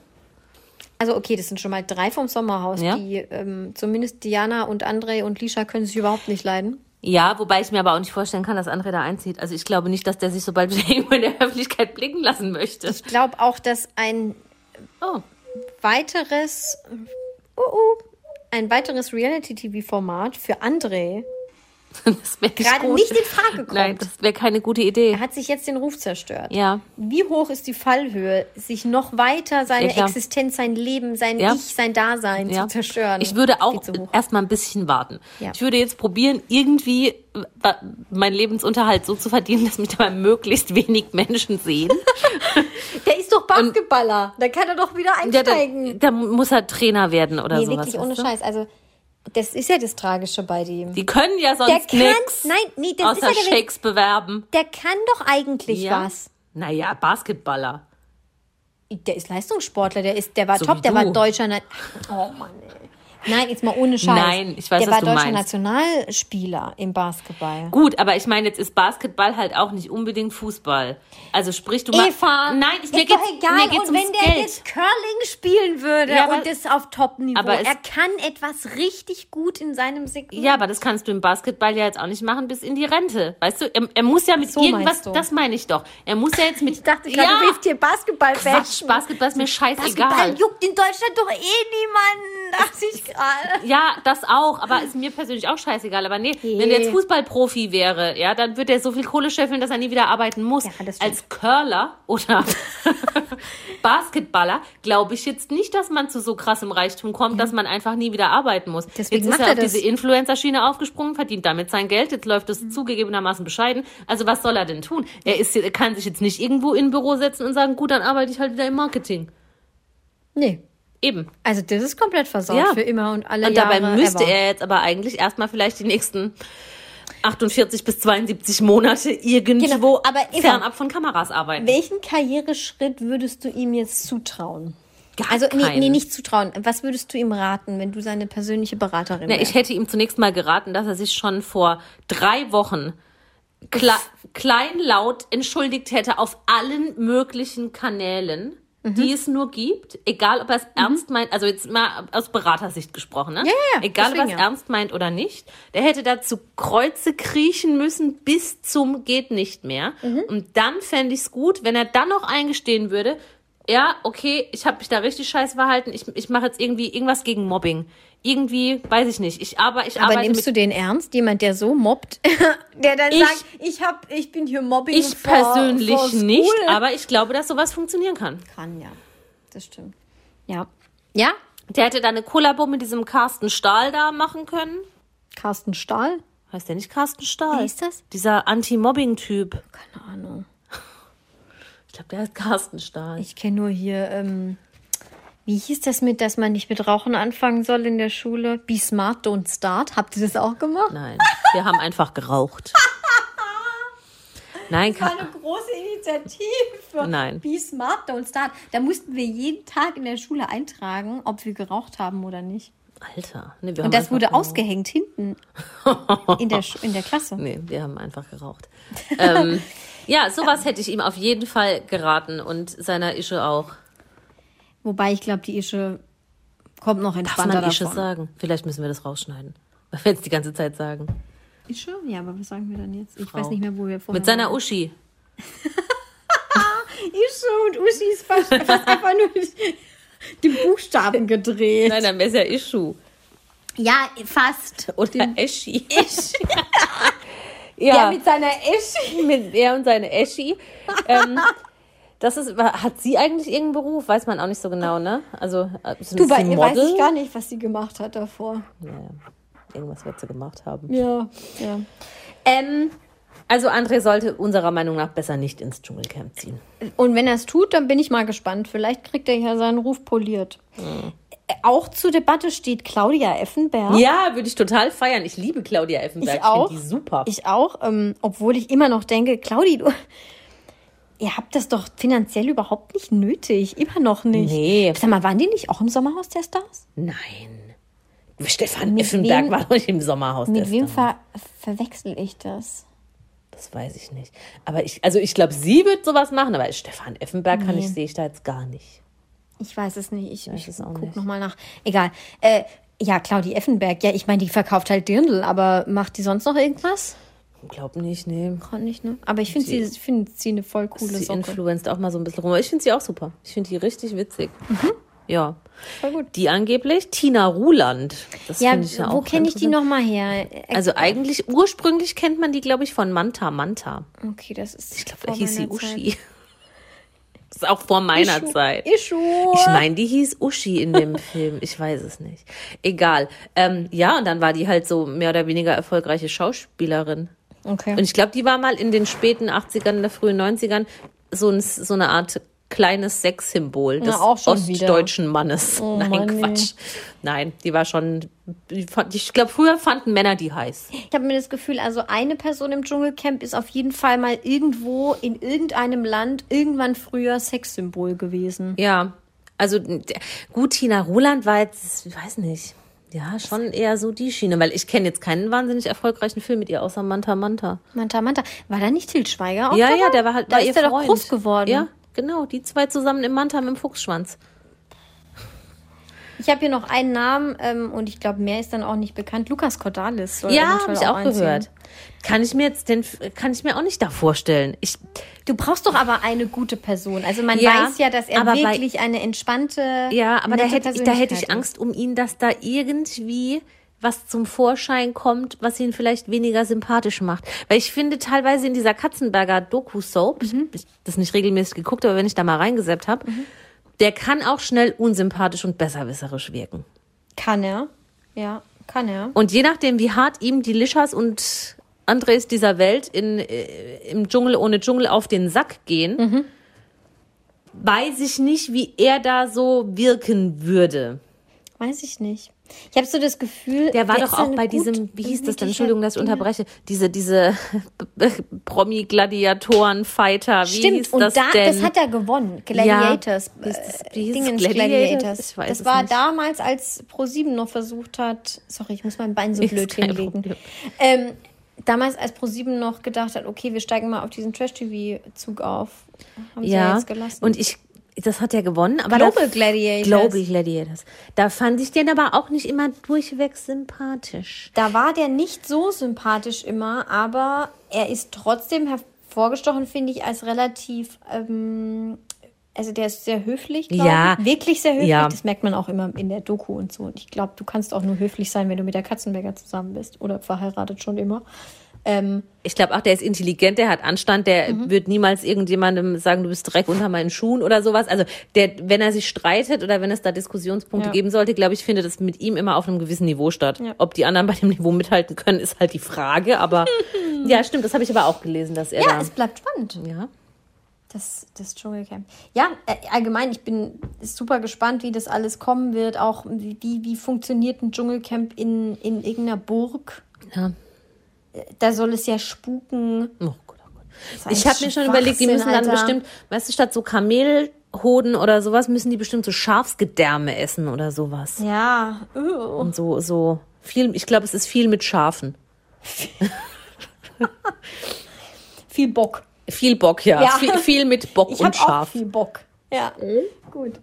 Also okay, das sind schon mal drei vom Sommerhaus, Ja. die ähm, zumindest Diana und André und Lisha können sich überhaupt nicht leiden. Ja, wobei ich mir aber auch nicht vorstellen kann, dass André da einzieht. Also ich glaube nicht, dass der sich so bald wieder <laughs> irgendwo in der Öffentlichkeit blicken lassen möchte. Ich glaube auch, dass ein Oh. weiteres, uh, uh, ein weiteres Reality-TV-Format für André <laughs> Das wäre gerade nicht in Frage kommt. Nein, das wäre keine gute Idee. er hat sich jetzt den Ruf zerstört. Ja. Wie hoch ist die Fallhöhe, sich noch weiter seine Ja. Existenz, sein Leben, sein Ja. Ich, sein Dasein Ja. zu zerstören? Ich würde auch erstmal ein bisschen warten. Ich würde jetzt probieren, irgendwie meinen Lebensunterhalt so zu verdienen, dass mich dabei möglichst wenig Menschen sehen. <laughs> Der ist doch Basketballer. Da kann er doch wieder einsteigen. da muss er Trainer werden oder nee, sowas. wirklich ohne? Scheiß. Also, das ist ja das Tragische bei dem. Die können ja sonst nichts nein, nee, das ist außer ja der, Shakes bewerben. der kann doch eigentlich Ja. was. Naja, Basketballer. Der ist Leistungssportler, der ist, der war So top, der war deutscher. Na oh Mann, ey. Nein, jetzt mal ohne Scheiß. Nein, ich weiß, Der was war du deutscher meinst. Nationalspieler im Basketball. Gut, aber ich meine, jetzt ist Basketball halt auch nicht unbedingt Fußball. Also sprich du mal. Eva, Nein, ich, mir ist doch geht's, egal. mir geht's und wenn der Geld. jetzt Curling spielen würde Ja, aber- und das auf Top-Niveau, aber er kann etwas richtig gut in seinem Segment. Ja, aber das kannst du im Basketball ja jetzt auch nicht machen bis in die Rente. Weißt du, er, er muss ja mit So irgendwas, das meine ich doch. Er muss ja jetzt mit. Ich dachte gerade, ja, du willst hier Basketball Quatsch, Basketball ist mir scheißegal. Basketball juckt in Deutschland doch eh niemanden, dachte ich gerade. Ja, das auch, aber ist mir persönlich auch scheißegal. Aber nee, wenn der jetzt Fußballprofi wäre, ja, dann würde er so viel Kohle scheffeln, dass er nie wieder arbeiten muss. Ja. Als Curler oder <laughs> Basketballer glaube ich jetzt nicht, dass man zu so krassem Reichtum kommt, dass man einfach nie wieder arbeiten muss. Deswegen jetzt ist er er auf das. diese Influencer-Schiene aufgesprungen, verdient damit sein Geld. Jetzt läuft es zugegebenermaßen bescheiden. Also was soll er denn tun? Er, ist, er kann sich jetzt nicht irgendwo in ein Büro setzen und sagen, gut, dann arbeite ich halt wieder im Marketing. Nee. Eben. Also das ist komplett versaut Ja. für immer und alle Und Jahre dabei müsste ever. er jetzt aber eigentlich erstmal vielleicht die nächsten 48 bis 72 Monate irgendwo Genau, aber fernab von Kameras arbeiten. Welchen Karriereschritt würdest du ihm jetzt zutrauen? Gar Also nee, nee, nicht zutrauen. Was würdest du ihm raten, wenn du seine persönliche Beraterin wärst? ich hätte ihm zunächst mal geraten, dass er sich schon vor drei Wochen kle kleinlaut entschuldigt hätte auf allen möglichen Kanälen, Mhm. die es nur gibt, egal ob er es ernst meint, also jetzt mal aus Beratersicht gesprochen, ne? Ja, ja, ja, Egal ob er es ja. ernst meint oder nicht, der hätte dazu Kreuze kriechen müssen bis zum geht nicht mehr. Mhm. Und dann fände ich es gut, wenn er dann noch eingestehen würde, ja, okay, ich habe mich da richtig scheiße verhalten, ich, ich mache jetzt irgendwie irgendwas gegen Mobbing. Irgendwie, weiß ich nicht, ich, aber, ich Aber arbeite nimmst du den ernst? Jemand, der so mobbt, <laughs> der dann Ich- sagt, ich hab, ich bin hier Mobbing Ich vor- persönlich vor nicht, aber ich glaube, dass sowas funktionieren kann. kann ja, das stimmt. Ja, ja. Der hätte da eine Kollabo mit diesem Carsten Stahl da machen können. Carsten Stahl, Heißt der nicht Carsten Stahl? Wer ist das? Dieser Anti-Mobbing-Typ. keine Ahnung. Ich glaube, der heißt Carsten Stahl. Ich kenne nur hier, ähm, wie hieß das mit, dass man nicht mit Rauchen anfangen soll in der Schule? Be smart, don't start. Habt ihr das auch gemacht? Nein, wir haben einfach geraucht. <laughs> Nein, Das war eine große Initiative. Nein. Be smart, don't start. Da mussten wir jeden Tag in der Schule eintragen, ob wir geraucht haben oder nicht. Alter. Nee, Und das wurde geraucht. ausgehängt hinten <laughs> in der, in der Klasse. Nee, wir haben einfach geraucht. <laughs> ähm, ja, sowas hätte ich ihm auf jeden Fall geraten und seiner Ische auch. Wobei ich glaube, die Ische kommt noch Darf entspannter man Ische davon. sagen? Vielleicht müssen wir das rausschneiden. <laughs> Weil wir jetzt die ganze Zeit sagen. Ische? Ja, aber was sagen wir dann jetzt? Ich Frau. weiß nicht mehr, wo wir vorher Mit seiner waren. Uschi. <laughs> Ische und Uschi ist fast, fast einfach nur die Buchstaben gedreht. Nein, dann wäre es ja Ischu. Ja, fast. Oder Eschi. Ischi. <laughs> Ja, Ja, mit seiner Ischi. mit er und seine Eschi. ähm, das ist, hat sie eigentlich irgendeinen Beruf? Weiß man auch nicht so genau, ne? Also, äh, Du, bei ihr weiß ich gar nicht, was sie gemacht hat davor. Naja, irgendwas wird sie gemacht haben. Ja, ja. Ähm, also André sollte unserer Meinung nach besser nicht ins Dschungelcamp ziehen. Und wenn er es tut, dann bin ich mal gespannt. Vielleicht kriegt er ja seinen Ruf poliert. Äh, Auch zur Debatte steht Claudia Effenberg. Ja, würde ich total feiern. Ich liebe Claudia Effenberg. Ich auch. finde die super. Ich auch, ähm, obwohl ich immer noch denke, Claudi, du, ihr habt das doch finanziell überhaupt nicht nötig. Immer noch nicht. Nee. Sag mal, waren die nicht auch im Sommerhaus der Stars? Nein. Stefan Mit Effenberg wem- war doch nicht im Sommerhaus. Mit der wem Stars. ver verwechsel ich das? Das weiß ich nicht. Aber ich, also ich glaube, sie wird sowas machen, aber Stefan Effenberg kann ich, sehe ich da jetzt gar nicht. Ich weiß es nicht. Ich, ich es auch guck nicht. nochmal nach. Egal. Äh, ja, Claudi Effenberg. Ja, ich meine, die verkauft halt Dirndl, aber macht die sonst noch irgendwas? Glaub nicht, nee. Kann nicht, ne? Aber ich finde sie, ich find sie eine voll coole Sie Socke. influenzt auch mal so ein bisschen rum. Aber ich finde sie auch super. Ich finde die richtig witzig. Ja. Voll gut. Die angeblich Tina Ruland. Das Ja, finde ich ja wo auch kenne ich die nochmal her? Also eigentlich, ursprünglich kennt man die, glaube ich, von Manta Manta. Okay, das ist. Ich glaube, da hieß sie Uschi. Das <laughs> ist auch vor meiner Ischu. Zeit. Ischu. Ich meine, die hieß Uschi in dem <laughs> Film. Ich weiß es nicht. Egal. Ähm, ja, und dann war die halt so mehr oder weniger erfolgreiche Schauspielerin. Okay. Und ich glaube, die war mal in den späten 80ern, der frühen 90ern so, ein, so eine Art kleines Sexsymbol des auch schon wieder. ostdeutschen Mannes. <laughs> Nein, Mann, nee. Quatsch. Nein, die war schon. Ich glaube, früher fanden Männer die heiß. Ich habe mir das Gefühl, also eine Person im Dschungelcamp ist auf jeden Fall mal irgendwo in irgendeinem Land irgendwann früher Sexsymbol gewesen. Ja, also gut, Tina Roland war jetzt, ich weiß nicht, ja, schon eher so die Schiene, weil ich kenne jetzt keinen wahnsinnig erfolgreichen Film mit ihr, außer Manta Manta. Manta Manta. War da nicht Til Schweiger auch ja, dabei? ja, der war halt da war ist ihr der doch Freund. groß geworden. Ja, genau, die zwei zusammen im Manta mit dem Fuchsschwanz. Ich habe hier noch einen Namen ähm, und ich glaube, mehr ist dann auch nicht bekannt. Lukas Cordalis soll Ja, habe ich auch einziehen. gehört. Kann ich mir jetzt den, kann ich mir auch nicht da vorstellen. Ich, Du brauchst doch aber eine gute Person. Also man Ja, weiß ja, dass er aber bei- wirklich eine entspannte. ja, aber da hätte, ich, da hätte ich Angst um ihn, dass da irgendwie was zum Vorschein kommt, was ihn vielleicht weniger sympathisch macht. Weil ich finde teilweise in dieser Katzenberger Doku-Soap, Mhm. ich das nicht regelmäßig geguckt, aber wenn ich da mal reingeseppt habe, der kann auch schnell unsympathisch und besserwisserisch wirken. Kann er. Ja, kann er. Und je nachdem, wie hart ihm die Lischas und Andres dieser Welt in, äh, im Dschungel ohne Dschungel auf den Sack gehen, Mhm. weiß ich nicht, wie er da so wirken würde. Weiß ich nicht. Ich habe so das Gefühl. Der war der doch auch bei diesem, wie hieß das denn? Entschuldigung, dass ich unterbreche. Diese, diese <laughs> Promi-Gladiatoren-Fighter. Stimmt, und das da, das hat er gewonnen. Gladiators. Wie hieß das- wie äh, Gladiators? Gladiators. Ich weiß das war nicht. damals, als Pro7 noch versucht hat. Sorry, ich muss mein Bein so blöd hinlegen. Ähm, damals, als ProSieben noch gedacht hat, okay, wir steigen mal auf diesen Trash-TV-Zug auf, haben sie ja Ja, jetzt gelassen. und ich, das hat er gewonnen, aber Global da, Gladiators. Global Gladiators. Da fand ich den aber auch nicht immer durchweg sympathisch. Da war der nicht so sympathisch immer, aber er ist trotzdem hervorgestochen, finde ich, als relativ, ähm, also der ist sehr höflich, glaube Ja. ich. Wirklich sehr höflich. Ja. Das merkt man auch immer in der Doku und so. Und ich glaube, du kannst auch nur höflich sein, wenn du mit der Katzenberger zusammen bist oder verheiratet schon immer. Ähm, Ich glaube auch, der ist intelligent, der hat Anstand, der Mhm. wird niemals irgendjemandem sagen, du bist Dreck unter meinen Schuhen oder sowas. Also der, wenn er sich streitet oder wenn es da Diskussionspunkte Ja. geben sollte, glaube ich, findet das mit ihm immer auf einem gewissen Niveau statt. Ja. Ob die anderen <laughs> bei dem Niveau mithalten können, ist halt die Frage. Aber <laughs> ja, stimmt, das habe ich aber auch gelesen, dass er ja, da. es bleibt spannend. Ja. Das, das Dschungelcamp. Ja, äh, allgemein, ich bin super gespannt, wie das alles kommen wird. Auch wie, wie, wie funktioniert ein Dschungelcamp in, in irgendeiner Burg? ja. Da soll es ja spuken. Oh Gott, oh Gott. Ich habe mir schon überlegt, die müssen dann Alter. bestimmt, weißt du, statt so Kamelhoden oder sowas, müssen die bestimmt so Schafsgedärme essen oder sowas. Ja, uh. Und so, so viel, ich glaube, es ist viel mit Schafen. <laughs> viel Bock. Viel Bock, ja. Ja. Viel, viel mit Bock Ich und habe auch Schaf. viel Bock. Ja, gut.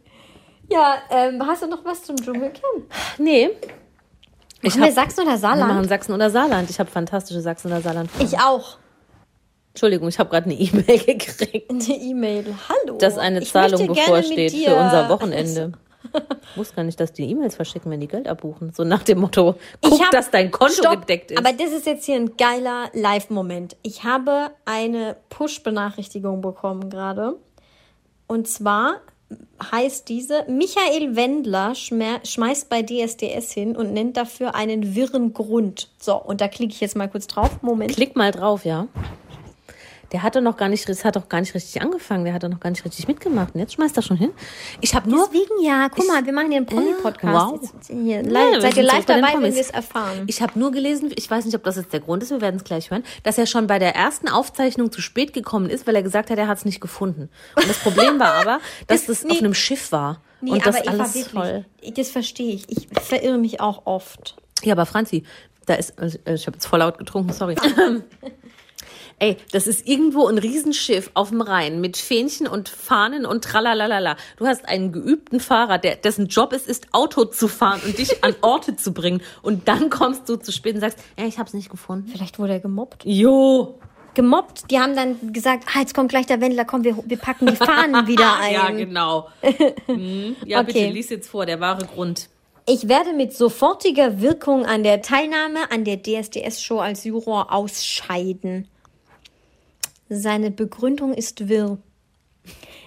Ja, ähm, hast du noch was zum Dschungelcamp? Nee. Ich Machen wir Sachsen oder wir machen Saarland? Sachsen oder Saarland. Ich habe fantastische Sachsen oder Saarland. Ich auch. Entschuldigung, ich habe gerade eine E-Mail <laughs> gekriegt, Eine E-Mail. Hallo. dass eine ich Zahlung bevorsteht für unser Wochenende. <laughs> Ich wusste gar nicht, dass die E-Mails verschicken, wenn die Geld abbuchen. So nach dem Motto, guck, hab- dass dein Konto Stopp, gedeckt ist. Aber das ist jetzt hier ein geiler Live-Moment. Ich habe eine Push-Benachrichtigung bekommen gerade. Und zwar heißt diese, Michael Wendler schmeißt bei DSDS hin und nennt dafür einen wirren Grund. So, und da klicke ich jetzt mal kurz drauf. Moment. Klick mal drauf, ja. Der hat doch noch gar nicht, das hat doch gar nicht richtig angefangen. Der hat doch noch gar nicht richtig mitgemacht. Und jetzt schmeißt er schon hin. Ich habe nur, Deswegen ja, guck mal, wir machen hier einen Promi-Podcast. wow. Jetzt Hier, Ja, live, seid ihr live dabei, wenn wir es erfahren? ich habe nur gelesen, ich weiß nicht, ob das jetzt der Grund ist, wir werden es gleich hören, dass er schon bei der ersten Aufzeichnung zu spät gekommen ist, weil er gesagt hat, er hat es nicht gefunden. Und das Problem war aber, <laughs> dass das, Das- nee. auf einem Schiff war. Nee, und das ich alles wirklich, voll. das verstehe ich. Ich verirre mich auch oft. Ja, aber Franzi, da ist, also, äh, ich habe jetzt voll laut getrunken, sorry. <laughs> <laughs> Ey, das ist irgendwo ein Riesenschiff auf dem Rhein mit Fähnchen und Fahnen und tralalala. Du hast einen geübten Fahrer, der, dessen Job es ist, Auto zu fahren und dich an Orte zu bringen. Und dann kommst du zu spät und sagst, ey, ich hab's nicht gefunden. Vielleicht wurde er gemobbt. Jo. gemobbt. Die haben dann gesagt, ah, jetzt kommt gleich der Wendler, komm, wir, wir packen die Fahnen <laughs> wieder ein. Ja, genau. <laughs> Hm. Ja, Okay. bitte, lies jetzt vor, der wahre Grund. Ich werde mit sofortiger Wirkung an der Teilnahme an der DSDS-Show als Juror ausscheiden. Seine Begründung ist wirr.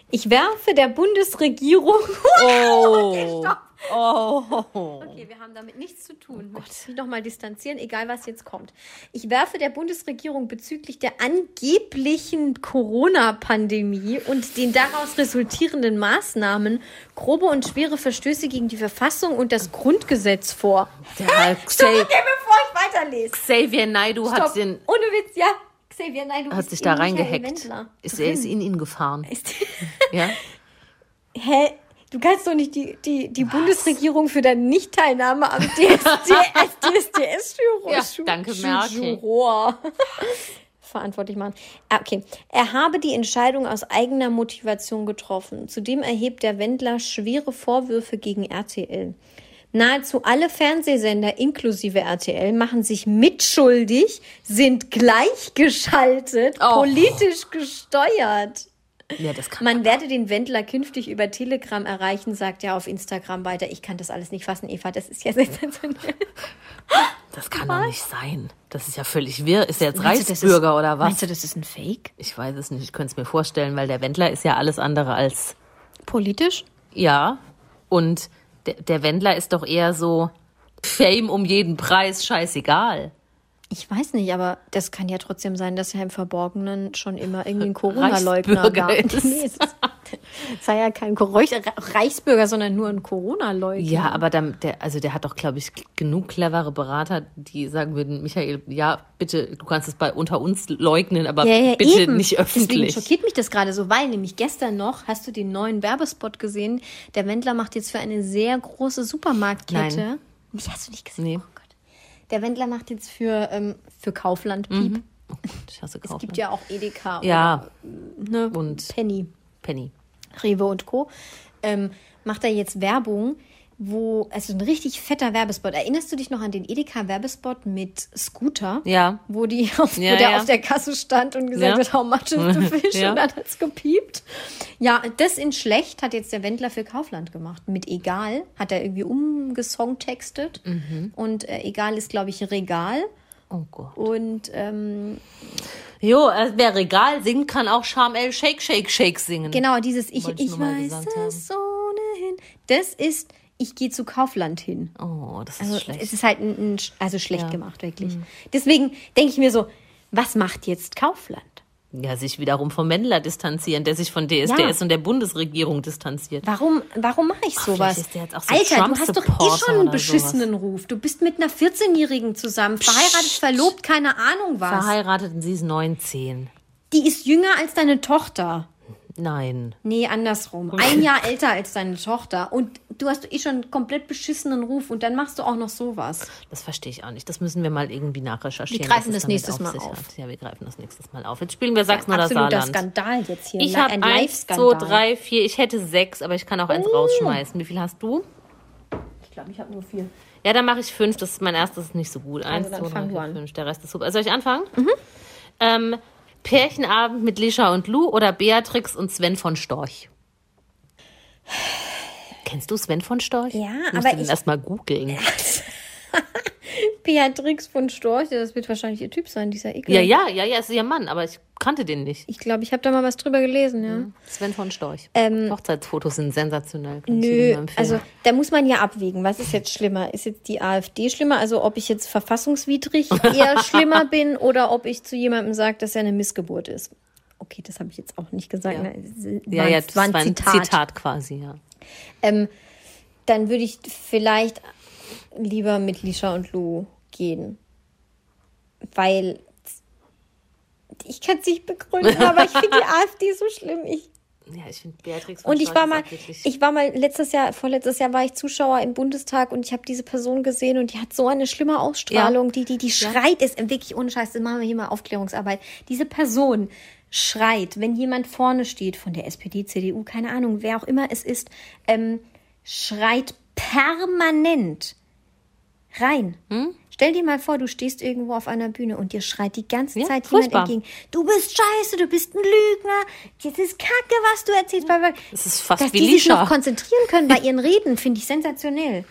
Ich werfe der Bundesregierung. <laughs> Oh. Oh. Okay, wir haben damit nichts zu tun. Möchte ich mich nochmal distanzieren, egal was jetzt kommt. Ich werfe der Bundesregierung bezüglich der angeblichen Corona-Pandemie und den daraus resultierenden Maßnahmen grobe und schwere Verstöße gegen die Verfassung und das Grundgesetz vor. Der Stopp, <laughs> okay, bevor ich weiterlese. Xavier Naidu hat, Stopp. den, Ohne Witz, ja. Xavier, nein, du hat sich da reingehackt. Ist, er ist in ihn gefahren. Ist- <laughs> Ja? Hä? Du kannst doch nicht die, die, die Bundesregierung für deine Nichtteilnahme am DSD, als DSDS-Juror <laughs> Ja, danke, Merkel. <laughs> Verantwortlich machen. Ah, Okay. Er habe die Entscheidung aus eigener Motivation getroffen. Zudem erhebt der Wendler schwere Vorwürfe gegen RTL. Nahezu alle Fernsehsender inklusive RTL machen sich mitschuldig, sind gleichgeschaltet, Oh. politisch gesteuert. Ja, das kann Man werde den Wendler künftig über Telegram erreichen, sagt er auf Instagram weiter. Ich kann das alles nicht fassen, Eva, das ist ja sensationell. <laughs> Das kann doch nicht sein. Das ist ja völlig wirr. Ist er jetzt Meinst Reichsbürger ist, oder was? Meinst du, das ist ein Fake? Ich weiß es nicht. Ich könnte es mir vorstellen, weil der Wendler ist ja alles andere als Politisch? ja. Und der, der Wendler ist doch eher so Fame um jeden Preis, scheißegal. Ich weiß nicht, aber das kann ja trotzdem sein, dass er im Verborgenen schon immer irgendwie ein <laughs> Corona-Leugner war. ist. Nee, es ist, <laughs> sei ja kein Reichsbürger, sondern nur ein Corona-Leugner. Ja, aber dann, der, also der hat doch, glaube ich, genug clevere Berater, die sagen würden, Michael, ja, bitte, du kannst es bei unter uns leugnen, aber Ja, ja, bitte eben. nicht Deswegen öffentlich. schockiert mich das gerade so, weil nämlich gestern noch hast du den neuen Werbespot gesehen. Der Wendler macht jetzt für eine sehr große Supermarktkette. Nein. Mich hast du nicht gesehen? Nee. Oh Gott. Der Wendler macht jetzt für, ähm, für Kaufland Piep. Oh Gott, ich hasse Es gibt ja auch Edeka ja, oder ne, und Penny, Penny. Rewe und Co. Ähm, macht er jetzt Werbung, wo, also ein richtig fetter Werbespot. Erinnerst du dich noch an den Edeka-Werbespot mit Scooter? Ja. Wo, die <laughs> auf, Ja, wo der ja. auf der Kasse stand und gesagt Ja. hat, how much is the fish? Ja. Und dann hat es gepiept. Ja, das in schlecht hat jetzt der Wendler für Kaufland gemacht. Mit egal hat er irgendwie umgesongtextet. Mhm. Und äh, egal ist, glaube ich, Regal. Oh Gott. Und ähm, Jo, äh, wer Regal singt, kann auch Charm El Shake Shake Shake singen. genau dieses Ich, Wollte ich ich weiß es ohnehin. Das ist Ich gehe zu Kaufland hin. Oh, das ist Also schlecht. es ist halt ein, ein, also schlecht Ja. Mhm. gemacht, wirklich. Deswegen denke ich mir so, was macht jetzt Kaufland? Ja, sich wiederum vom Wendler distanzieren, der sich von DSDS Ja. und der Bundesregierung distanziert. Warum, warum mache ich sowas? auch so Alter, du hast doch eh schon einen beschissenen Ruf. Du bist mit einer 14-Jährigen zusammen, verheiratet, verlobt, keine Ahnung was. Verheiratet und sie ist 19. Die ist jünger als deine Tochter. Nein. Nee, andersrum. Ein Jahr älter als deine Tochter. Und du hast eh schon einen komplett beschissenen Ruf und dann machst du auch noch sowas. Das verstehe ich auch nicht. Das müssen wir mal irgendwie nachrecherchieren. Wir greifen das damit nächstes auf Mal auf. Hat. Ja, wir greifen das nächstes Mal auf. Jetzt spielen wir Sachsen oder Absoluter Saarland. Skandal jetzt hier. Ich Li- habe ein eins, zwei, drei, vier. Ich hätte sechs, aber ich kann auch eins Oh. rausschmeißen. Wie viel hast du? Ich glaube, ich habe nur vier. Ja, dann mache ich fünf. Das ist mein erstes ist nicht so gut. Eins, Also zwei, drei, vier. Mhm. fünf. Der Rest ist super. Soll ich anfangen? Ähm, Pärchenabend mit Lisha und Lou oder Beatrix und Sven von Storch? Kennst du Sven von Storch? Ja, aber ich- erstmal googeln. <laughs> Beatrix von Storch, das wird wahrscheinlich ihr Typ sein, dieser Ekel. Ja, ja, ja, ja, ist ihr Mann, aber ich kannte den nicht. Ich glaube, ich habe da mal was drüber gelesen, ja. Sven von Storch. Ähm, Hochzeitsfotos sind sensationell. Nö, also da muss man ja abwägen. Was ist jetzt schlimmer? Ist jetzt die AfD schlimmer? Also ob ich jetzt verfassungswidrig <laughs> eher schlimmer bin oder ob ich zu jemandem sage, dass er eine Missgeburt ist. Okay, das habe ich jetzt auch nicht gesagt. Ja. ne? Ja, ja, das war ein war ein Zitat. Zitat, quasi, ja. Ähm, dann würde ich vielleicht lieber mit Lisha und Lou gehen. Weil ich kann es nicht begründen, <laughs> aber ich finde die AfD so schlimm. Ich, Ja, ich finde Beatrix von und ich war mal, ich war mal letztes Jahr, vorletztes Jahr war ich Zuschauer im Bundestag und ich habe diese Person gesehen und die hat so eine schlimme Ausstrahlung, Ja. die, die, die schreit, ist wirklich ohne Scheiß, das machen wir hier mal Aufklärungsarbeit. Diese Person schreit, wenn jemand vorne steht von der SPD, CDU, keine Ahnung, wer auch immer es ist, ähm, schreit permanent rein. Stell dir mal vor, du stehst irgendwo auf einer Bühne und dir schreit die ganze Ja, Zeit furchtbar. jemand entgegen. Du bist scheiße, du bist ein Lügner. Das ist Kacke, was du erzählst. Das ist fast Dass wie die sich Lisha. noch konzentrieren können bei ihren Reden, finde ich sensationell.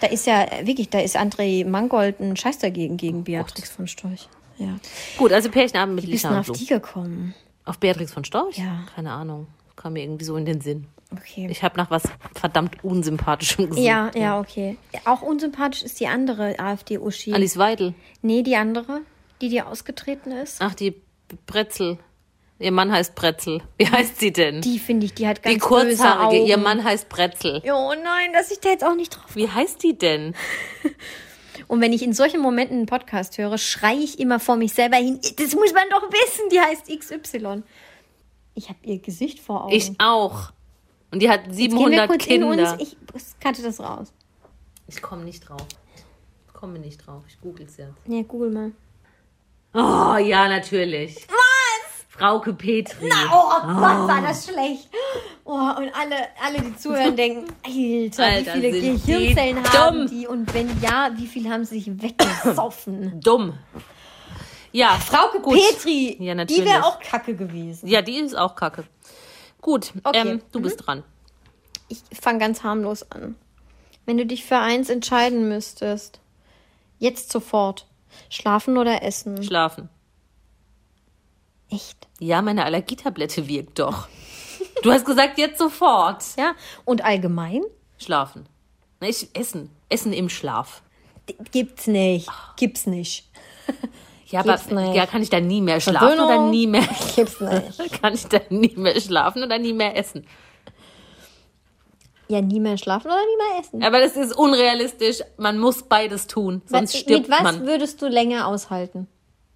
Da ist ja äh, wirklich, da ist André Mangold ein Scheiß dagegen gegen Beatrix von Storch. Ja. Gut, also Pärchenabend mit Wie bist du auf die gekommen? Auf Beatrix von Storch? Ja. Keine Ahnung. Kam mir irgendwie so in den Sinn. Okay. Ich habe nach was verdammt Unsympathischem gesucht. ja, ja, okay. Auch unsympathisch ist die andere AfD-Uschi. Alice Weidel. Nee, die andere, die dir ausgetreten ist. Ach, die Bretzel. Ihr Mann heißt Bretzel. Wie heißt sie denn? Die finde ich, die hat ganz Die kurzhaarige. Ihr Mann heißt Bretzel. Oh nein, dass ich da jetzt auch nicht drauf. Wie heißt die denn? <laughs> Und wenn ich in solchen Momenten einen Podcast höre, schreie ich immer vor mich selber hin. Das muss man doch wissen, die heißt XY. Ich habe ihr Gesicht vor Augen. Ich auch. Und die hat Jetzt gehen wir 700 kurz Kinder. in uns. Ich cutte das raus. Ich komme nicht drauf. Ich komme nicht drauf. Ich google es jetzt. Ja, google mal. Oh, ja, natürlich. Was? Frauke Petri. Oh, Gott, war das schlecht. Oh, und alle, alle, die zuhören, denken, Alter, Alter, wie viele sind die Gehirnzellen dumm. haben die? Und wenn ja, wie viel haben sie sich weggesoffen? <clears throat> Dumm. Ja, Frauke gut. Petri, Ja, die natürlich. wäre auch kacke gewesen. Ja, die ist auch kacke. Gut, Okay. ähm, du bist dran. Ich fange ganz harmlos an. Wenn du dich für eins entscheiden müsstest, jetzt sofort, schlafen oder essen? Schlafen. Echt? Ja, meine Allergietablette wirkt doch. Du hast gesagt, jetzt sofort. Ja. Und allgemein? Schlafen. Ich, essen. Essen im Schlaf. Gibt's nicht. Gibt's nicht. Ja, aber Gibt's nicht. ja, kann ich dann nie mehr schlafen Verwöhnung. oder nie mehr. <laughs> Gibt's nicht. <laughs> kann ich dann nie mehr schlafen oder nie mehr essen? Ja, nie mehr schlafen oder nie mehr essen. Aber das ist unrealistisch. Man muss beides tun, sonst Was- stirbt Mit was man. würdest du länger aushalten?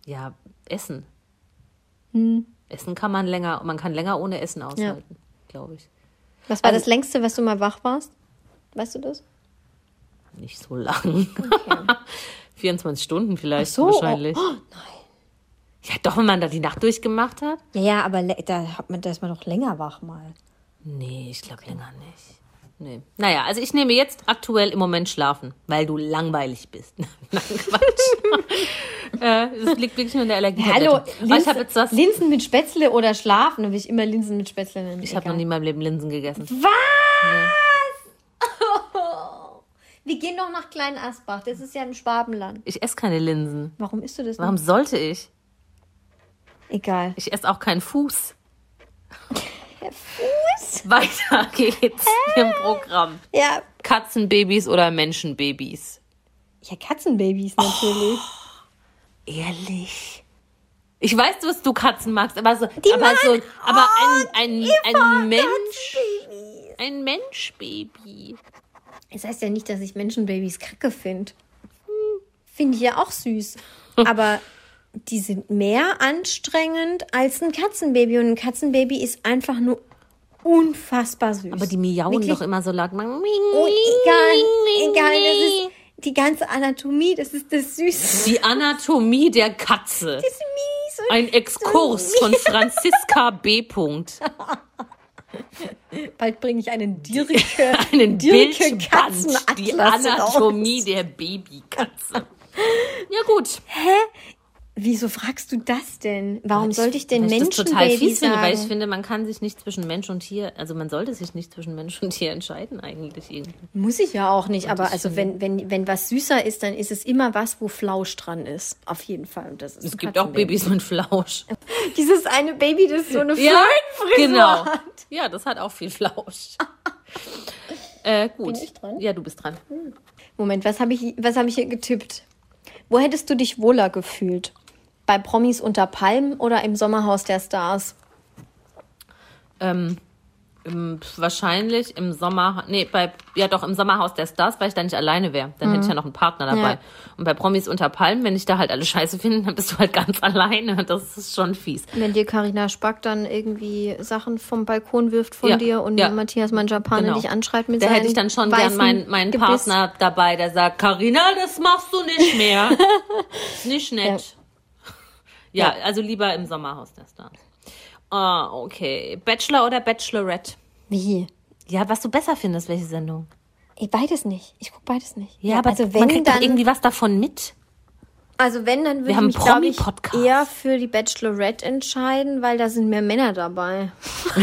Ja, Essen. Hm. Essen kann man länger, man kann länger ohne Essen aushalten, glaube ich. Was war Also- das längste, was du mal wach warst? Weißt du das? Nicht so lang. <laughs> 24 Stunden vielleicht so, wahrscheinlich. oh, Ja, doch, wenn man da die Nacht durchgemacht hat. Ja, ja, aber da hat man, da ist man doch länger wach mal. Nee, ich glaube länger nicht. Nee. Naja, also ich nehme jetzt aktuell im Moment schlafen, weil du langweilig bist. <laughs> Nein, Quatsch. <laughs> äh, das liegt wirklich nur in der Allergie. Hallo, Linsen, jetzt was. Linsen mit Spätzle oder schlafen? Dann will ich immer Linsen mit Spätzle nennen. Ich habe noch nie in meinem Leben Linsen gegessen. Was? Wir gehen doch nach Klein Asbach. Das ist ja im Schwabenland. Ich esse keine Linsen. Warum isst du das Warum nicht? sollte ich? Egal. Ich esse auch keinen Fuß. Der Fuß? Weiter geht's im Programm. Ja. Katzenbabys oder Menschenbabys? Ja, Katzenbabys natürlich. Ehrlich? Ich weiß, was du Katzen magst, aber so, Die aber so, aber ein, Oh, ein, ein Mensch, ein Menschbaby. Es heißt ja nicht, dass ich Menschenbabys kacke finde. Finde ich ja auch süß. <laughs> Aber die sind mehr anstrengend als ein Katzenbaby. Und ein Katzenbaby ist einfach nur unfassbar süß. Aber die miauen Wirklich? doch immer so laut. Oh, egal, egal, das ist die ganze Anatomie, das ist das Süße. Die Anatomie der Katze. Das ist mies. Ein Exkurs von Franziska B. Punkt. <laughs> <laughs> bald bringe ich einen Dirke, <laughs> Einen Dirke Bildband. Die Katzenatlas Anatomie raus. der Babykatze. Ja gut. Wieso fragst du das denn? Warum Ich- sollte ich denn ich das total Menschenbaby fies finde, weil ich finde, man kann sich nicht zwischen Mensch und Tier, also man sollte sich nicht zwischen Mensch und Tier entscheiden eigentlich irgendwie. Muss ich ja auch nicht, aber also wenn, wenn, wenn was süßer ist, dann ist es immer was, wo Flausch dran ist. Auf jeden Fall. Und das ist Es gibt auch. Babys mit Flausch. <laughs> Dieses eine Baby, das so eine Ja, Flötenfrisur genau. hat. Ja, das hat auch viel Flausch. <laughs> äh, gut. Bin ich dran? Ja, du bist dran. Moment, was habe ich, was habe ich hier getippt? Wo hättest du dich wohler gefühlt? Bei Promis unter Palmen oder im Sommerhaus der Stars? Ähm, im, wahrscheinlich im Sommer, nee, bei, ja doch, im Sommerhaus der Stars, weil ich da nicht alleine wäre. Dann hätte ich ja noch einen Partner dabei. Mhm. Ja. Und bei Promis unter Palmen, wenn ich da halt alle scheiße finde, dann bist du halt ganz <laughs> alleine. Das ist schon fies. Wenn dir Karina Spack dann irgendwie Sachen vom Balkon wirft von Ja, dir und ja. Matthias Manjapane Genau. dich anschreit mit Da hätte ich dann schon gern meinen, meinen Gebiss. Partner dabei, der sagt, Carina, das machst du nicht mehr. <laughs> Nicht nett. Ja. also lieber im Sommerhaus der Stars. Ah, okay. Bachelor oder Bachelorette? Wie? Ja, was du besser findest, welche Sendung? Ich beides nicht. Ich gucke beides nicht. Ja, aber also man kriegt dann, doch irgendwie was davon mit. Also wenn dann würde haben ich mich glaube ich Promi-Podcast. eher für die Bachelorette entscheiden, weil da sind mehr Männer dabei. <laughs>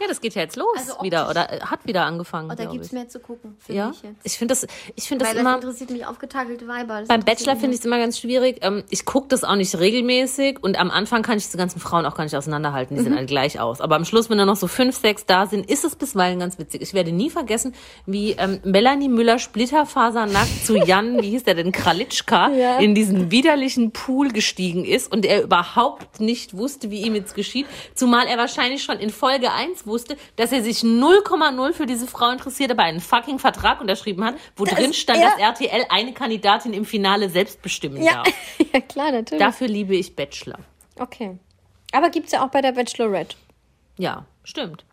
Ja, das geht ja jetzt los Also wieder oder äh, hat wieder angefangen. Oh, da glaub gibt's ich. mehr zu gucken für Ja, mich jetzt. ich finde das, ich finde das Weil das immer. interessiert mich aufgetakelte Weiber. Das Beim Bachelor finde ich es immer ganz schwierig. Ähm, ich gucke das auch nicht regelmäßig und am Anfang kann ich diese ganzen Frauen auch gar nicht auseinanderhalten. Die sehen Mhm. <laughs> alle gleich aus. Aber am Schluss, wenn da noch so fünf, sechs da sind, ist es bisweilen ganz witzig. Ich werde nie vergessen, wie ähm, Melanie Müller splitterfasernackt zu Jan, wie hieß der denn, Kralitschka, Ja. In diesen widerlichen Pool gestiegen ist und er überhaupt nicht wusste, wie ihm jetzt geschieht. Zumal er wahrscheinlich schon in Folge 1 wusste, dass er sich 0,0 für diese Frau interessiert, aber einen fucking Vertrag unterschrieben hat, wo drin stand, dass RTL eine Kandidatin im Finale selbst bestimmen Ja, darf. <laughs> ja klar, natürlich. Dafür liebe ich Bachelor. Okay. Aber gibt's ja auch bei der Bachelorette. Ja, stimmt.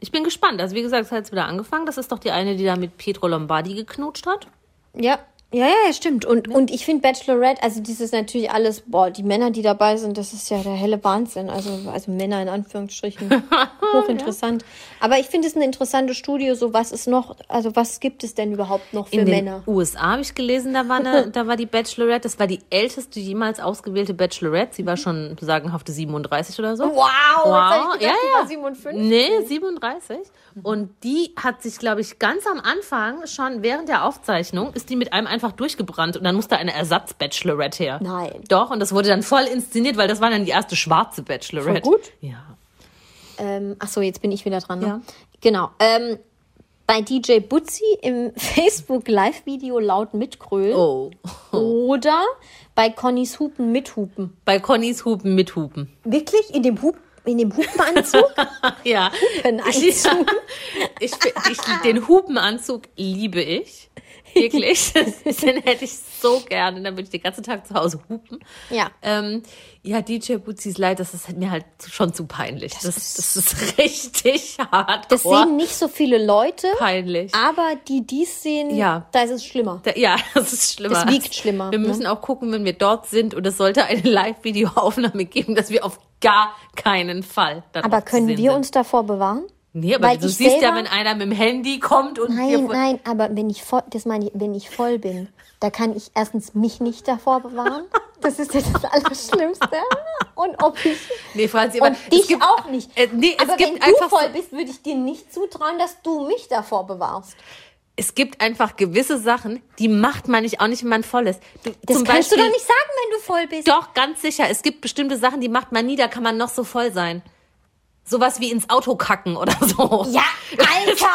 Ich bin gespannt. Also wie gesagt, es hat jetzt wieder angefangen. Das ist doch die eine, die da mit Pietro Lombardi geknutscht hat. Ja. Ja, ja, ja, stimmt. Und, und ich finde Bachelorette, also dieses natürlich alles, boah, die Männer, die dabei sind, das ist ja der helle Wahnsinn. Also, also Männer in Anführungsstrichen. <laughs> Hochinteressant. Aber ich finde es eine interessante Studie, so was ist noch, also was gibt es denn überhaupt noch für In den Männer? USA habe ich gelesen, da war, eine, <laughs> da war die Bachelorette. Das war die älteste jemals ausgewählte Bachelorette. Sie war schon sagenhafte 37 oder so. Wow, Wow, jetzt ich gedacht, ja, ja. war 57. Nee, 37. Und die hat sich, glaube ich, ganz am Anfang, schon während der Aufzeichnung, ist die mit einem einfach durchgebrannt und dann musste eine Ersatz-Bachelorette her. Nein. Doch, und das wurde dann voll inszeniert, weil das war dann die erste schwarze Bachelorette. Voll gut. Ja. Ähm, ach so, jetzt bin ich wieder dran. Ne? Ja. Genau. Ähm, bei DJ Butzi im <laughs> Facebook Live-Video laut mitgrölen Oh. oder bei Connys Hupen mit Hupen. Bei Connys Hupen mit Hupen. Wirklich in dem Hup in dem Hupenanzug? <laughs> Ja. Hupenanzug. Ich, <laughs> ich, ich, den Hupenanzug liebe ich. <laughs> Wirklich. <laughs> Den hätte ich so gerne. Dann würde ich den ganzen Tag zu Hause hupen. Ja. Ähm, ja, DJ Buzis Leid, das ist mir halt schon zu peinlich. Das, das, ist <laughs> richtig hart. Das sehen nicht so viele Leute, peinlich. aber die dies sehen, Ja. da ist es schlimmer. Da, ja, das ist schlimmer. Das wiegt schlimmer, Wir ne? müssen auch gucken, wenn wir dort sind und es sollte eine Live-Video-Aufnahme geben, dass wir auf gar keinen Fall darauf Aber zu können wir sind. uns davor bewahren? Nee, aber Weil du siehst ja, wenn einer mit dem Handy kommt und Nein, nein, aber wenn ich voll, das meine ich, wenn ich voll bin, da kann ich erstens mich nicht davor bewahren. Das ist ja das <laughs> Allerschlimmste. Und ob ich Nee, Franzi, aber und es dich gibt- auch nicht. Äh, nee, es aber gibt wenn einfach du voll bist, würde ich dir nicht zutrauen, dass du mich davor bewahrst. es gibt einfach gewisse Sachen, die macht man nicht, auch nicht, wenn man voll ist. Du, Das kannst du Beispiel, doch nicht sagen, wenn du voll bist. Doch, ganz sicher. Es gibt bestimmte Sachen, die macht man nie, da kann man noch so voll sein. Sowas wie ins Auto kacken oder so. Ja, Alter! <laughs>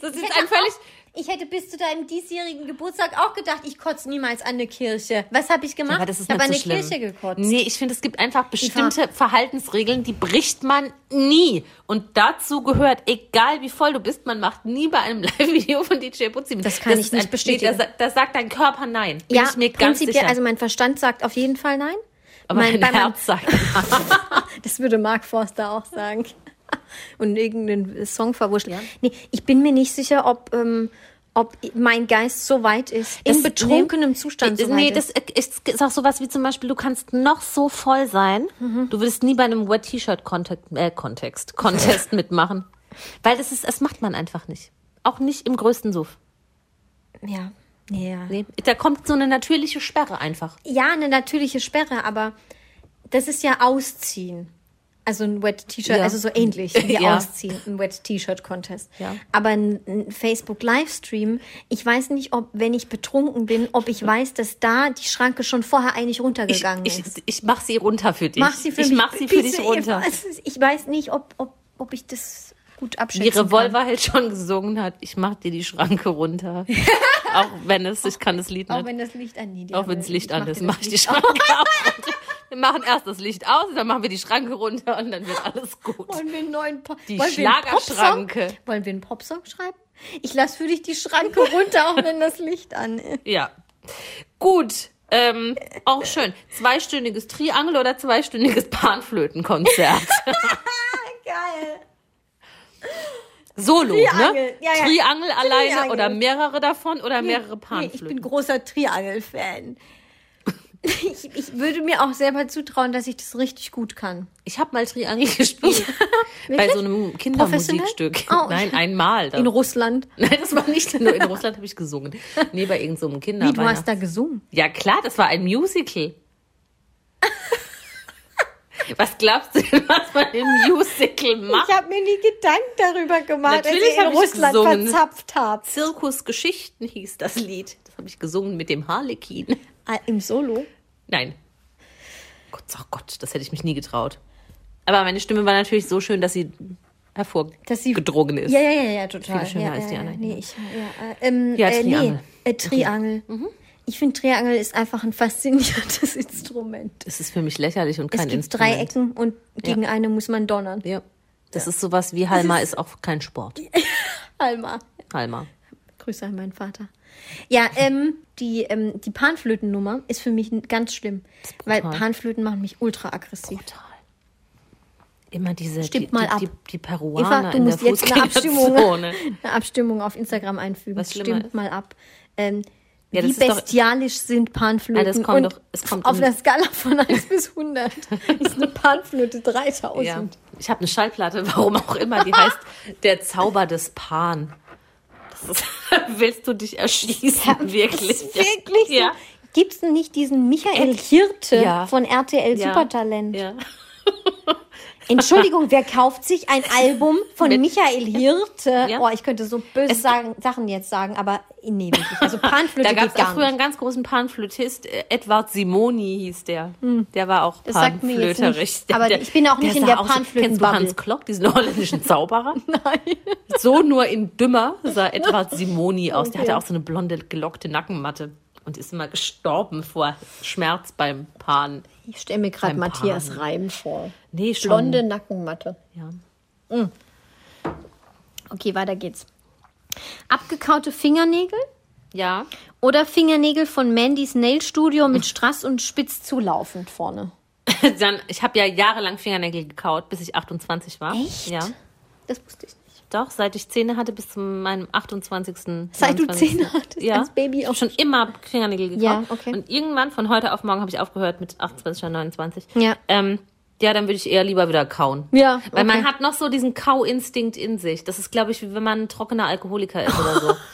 Das ist Ich ein völlig. ich hätte bis zu deinem diesjährigen Geburtstag auch gedacht, ich kotze niemals an eine Kirche. Was habe ich gemacht? Aber das ist ich habe an eine schlimm. Kirche gekotzt. Nee, ich finde, es gibt einfach bestimmte Verhaltensregeln, die bricht man nie. Und dazu gehört, egal wie voll du bist, man macht nie bei einem <laughs> Live-Video von DJ Butzi mit. Das kann ich ist nicht ein, bestätigen. Nee, da, sa- da sagt dein Körper nein. Bin Ja, ich mir ganz prinzipiell, sicher. also mein Verstand sagt auf jeden Fall nein. Aber mein, meinem- Herz sagt <laughs> Das würde Mark Forster auch sagen. <laughs> Und irgendeinen Song verwurscht. Nee, ich bin mir nicht sicher, ob, ähm, ob mein Geist so weit ist. In betrunkenem nee, Zustand so Nee, das ist. ist, ist auch sowas wie zum Beispiel, du kannst noch so voll sein, Mhm. du würdest nie bei einem Wet T-Shirt Kontext, äh, Kontext, Contest <laughs> mitmachen. Weil das ist, das macht man einfach nicht. Auch nicht im größten Suff. Ja. Ja. Nee, da kommt so eine natürliche Sperre einfach. ja, eine natürliche Sperre, aber das ist ja Ausziehen. Also ein Wet T-Shirt, Ja. also so ähnlich wie <laughs> Ja. Ausziehen, ein Wet T-Shirt Contest. Ja. Aber ein, ein Facebook Livestream, ich weiß nicht, ob, wenn ich betrunken bin, ob ich weiß, dass da die Schranke schon vorher eigentlich Ich, runtergegangen ich, ist. ich mach sie runter für dich. Mach sie für ich mich. mach sie für dich runter. Ich weiß nicht, ob, ob, ob ich das gut abschätzen kann. Revolver halt schon gesungen hat, ich mach dir die Schranke runter. <laughs> auch wenn es, ich kann das Lied Auch nicht. wenn das Licht an die Auch wenn das Licht ich an ist, mach ich die Schranke auch runter. Wir machen erst das Licht aus, dann machen wir die Schranke runter und dann wird alles gut. Wollen wir einen neuen po Die Wollen wir Schlagerschranke. Popsong? Wollen wir einen Popsong schreiben? Ich lasse für dich die Schranke runter, auch wenn das Licht an ist. Ja. Gut. Ähm, auch schön. Zweistündiges Triangel oder zweistündiges Panflötenkonzert. <laughs> <laughs> Geil. Solo, Triangel, ne? ja, ja. Triangel alleine Triangel. oder mehrere davon oder mehrere Nee, Panflöten. ich bin großer Triangel-Fan. Ich, <laughs> ich würde mir auch selber zutrauen, dass ich das richtig gut kann. Ich habe mal Triangel gespielt. <laughs> bei so einem Kindermusikstück. Oh. Nein, einmal. Da. In Russland. <laughs> Nein, das war nicht nur in Russland habe ich gesungen. Nee, bei irgendeinem so Kinder. Wie, du hast da gesungen? Ja, klar, das war ein Musical. Was glaubst du denn, was man im Musical macht? Ich habe mir nie Gedanken darüber gemacht, Natürlich als ich in Russland gesungen. verzapft habe. Zirkusgeschichten hieß das Lied. Das habe ich gesungen mit dem Harlekin. Ah, Im Solo? Nein. Gott, ach Gott, das hätte ich mich nie getraut. Aber meine Stimme war natürlich so schön, dass sie hervorgedrungen ist. Ja, ja, ja, ja, total. Viel schöner ja, als ja, die ja. anderen. Nee, ich, ja, äh, ähm, Ja, äh, Triangel. Nee, äh, Triangel. Ich finde, Triangel ist einfach ein faszinierendes <laughs> Instrument. Das ist für mich lächerlich und Es kein gibt Instrument. drei Ecken und gegen eine muss man donnern. Ja. Das ist sowas wie Halma ist auch kein Sport. <laughs> Alma. Halma. Grüße an meinen Vater. Ja, ähm, die, ähm, die Panflötennummer ist für mich ganz schlimm. Weil. Panflöten machen mich ultra aggressiv. Total. Immer diese Stimmt die, mal die, ab. Die, die Peruaner Eva, du in der musst jetzt eine Abstimmung, <laughs> eine Abstimmung auf Instagram einfügen. Was Stimmt ist? mal ab. Ähm, Ja, wie ist doch- bestialisch sind Panflöten? Ah, das kommt und doch- es kommt auf um- der Skala von 1 <laughs> bis 100 <laughs> ist eine Panflöte 3000. Ja. Ich habe eine Schallplatte, warum auch immer, die heißt Der Zauber des Pan. Das ist, <laughs> willst du dich erschießen, wirklich? Ist wirklich Ja. so? Gibt es nicht diesen Michael Hirte Ja. von RTL Ja. Supertalent? Ja. <laughs> Entschuldigung, wer kauft sich ein <laughs> Album von Mit- Michael Hirte? Ja. Oh, ich könnte so böse sagen, Sachen jetzt sagen, aber nee, wirklich. Also Panflöte <laughs> Da gab es auch früher einen ganz großen Panflötist, äh, Edward Simoni hieß der. Der war auch Hm. Das sagt mir jetzt Panflöterisch. nichts. Aber ich bin auch nicht in der so- Kennst du. Hans Klock, diesen holländischen Zauberer? <laughs> Nein. So nur in dümmer sah Edward Simoni aus. Der Okay. hatte auch so eine blonde, gelockte Nackenmatte und ist immer gestorben vor Schmerz beim Pan. Ich stelle mir gerade Matthias Pan. Reim vor. Nee, schon. Blonde Nackenmatte. Ja. Okay, weiter geht's. Abgekaute Fingernägel Ja. oder Fingernägel von Mandys Nail Studio <laughs> mit Strass und spitz zulaufend vorne? <laughs> Dann, ich habe ja jahrelang Fingernägel gekaut, bis ich 28 war. Echt? Ja. Das wusste ich nicht. Doch, seit ich Zähne hatte bis zu meinem 28. Seit du 29.. Zähne hattest, ja. als Baby Ich auch hab schon immer Fingernägel gekaut. Ja, okay. Und irgendwann von heute auf morgen habe ich aufgehört mit 28 oder 29. Ja. Ähm, ja, dann würde ich eher lieber wieder kauen. Ja, Weil man okay. hat noch so diesen Kauinstinkt in sich. Das ist, glaube ich, wie wenn man ein trockener Alkoholiker ist oder so. <laughs>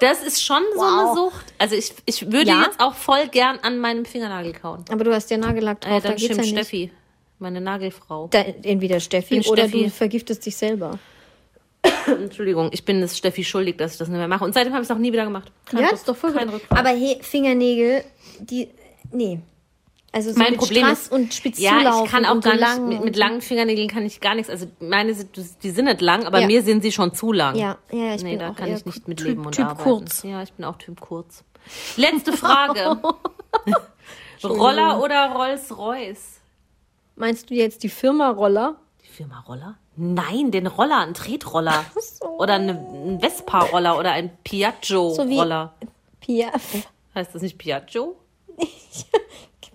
Das ist schon so eine Wow. Sucht. Also ich, ich würde Ja? jetzt auch voll gern an meinem Fingernagel kauen. Aber du hast ja Nagellack drauf, Äh, da dann geht's ja nicht. Steffi, meine Nagelfrau. Da, entweder Steffi oder Steffi. du vergiftest dich selber. <coughs> Entschuldigung, ich bin es Steffi schuldig, dass ich das nicht mehr mache. Und seitdem habe ich es auch nie wieder gemacht. Kein ja, Rück- ist doch voll kein. Aber hey, Fingernägel, die, nee. Also so mein mit Problem Strass ist, und spitz ja, ich kann auch gar so nicht, mit, mit so. langen Fingernägeln kann ich gar nichts. Also meine, sind- die sind nicht lang, aber Ja. mir sind sie schon zu lang. Ja, ja, ich nee, bin da auch kann ich nicht typ- mitleben und typ arbeiten. kurz. Ja, ich bin auch Typ kurz. Letzte Frage. <laughs> Roller oder Rolls-Royce? Meinst du jetzt die Firma Roller? Die Firma Roller? Nein, den Roller, ein Tretroller. so. Oder eine, ein Vespa-Roller oder ein Piaggio-Roller. Pia. heißt das nicht Piaggio? <laughs>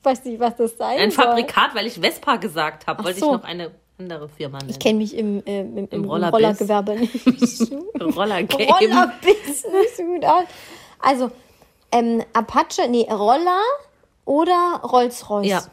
Ich weiß nicht, was das sein Ein soll. Fabrikat, weil ich Vespa gesagt habe, wollte so. ich noch eine andere Firma nennen. Ich kenne mich im, äh, im, im, Rollerbiz. Rollergewerbe nicht. <laughs> Roller-Game. So gut aus. Also, ähm, Apache, nee, Roller oder Rolls-Royce? Ja.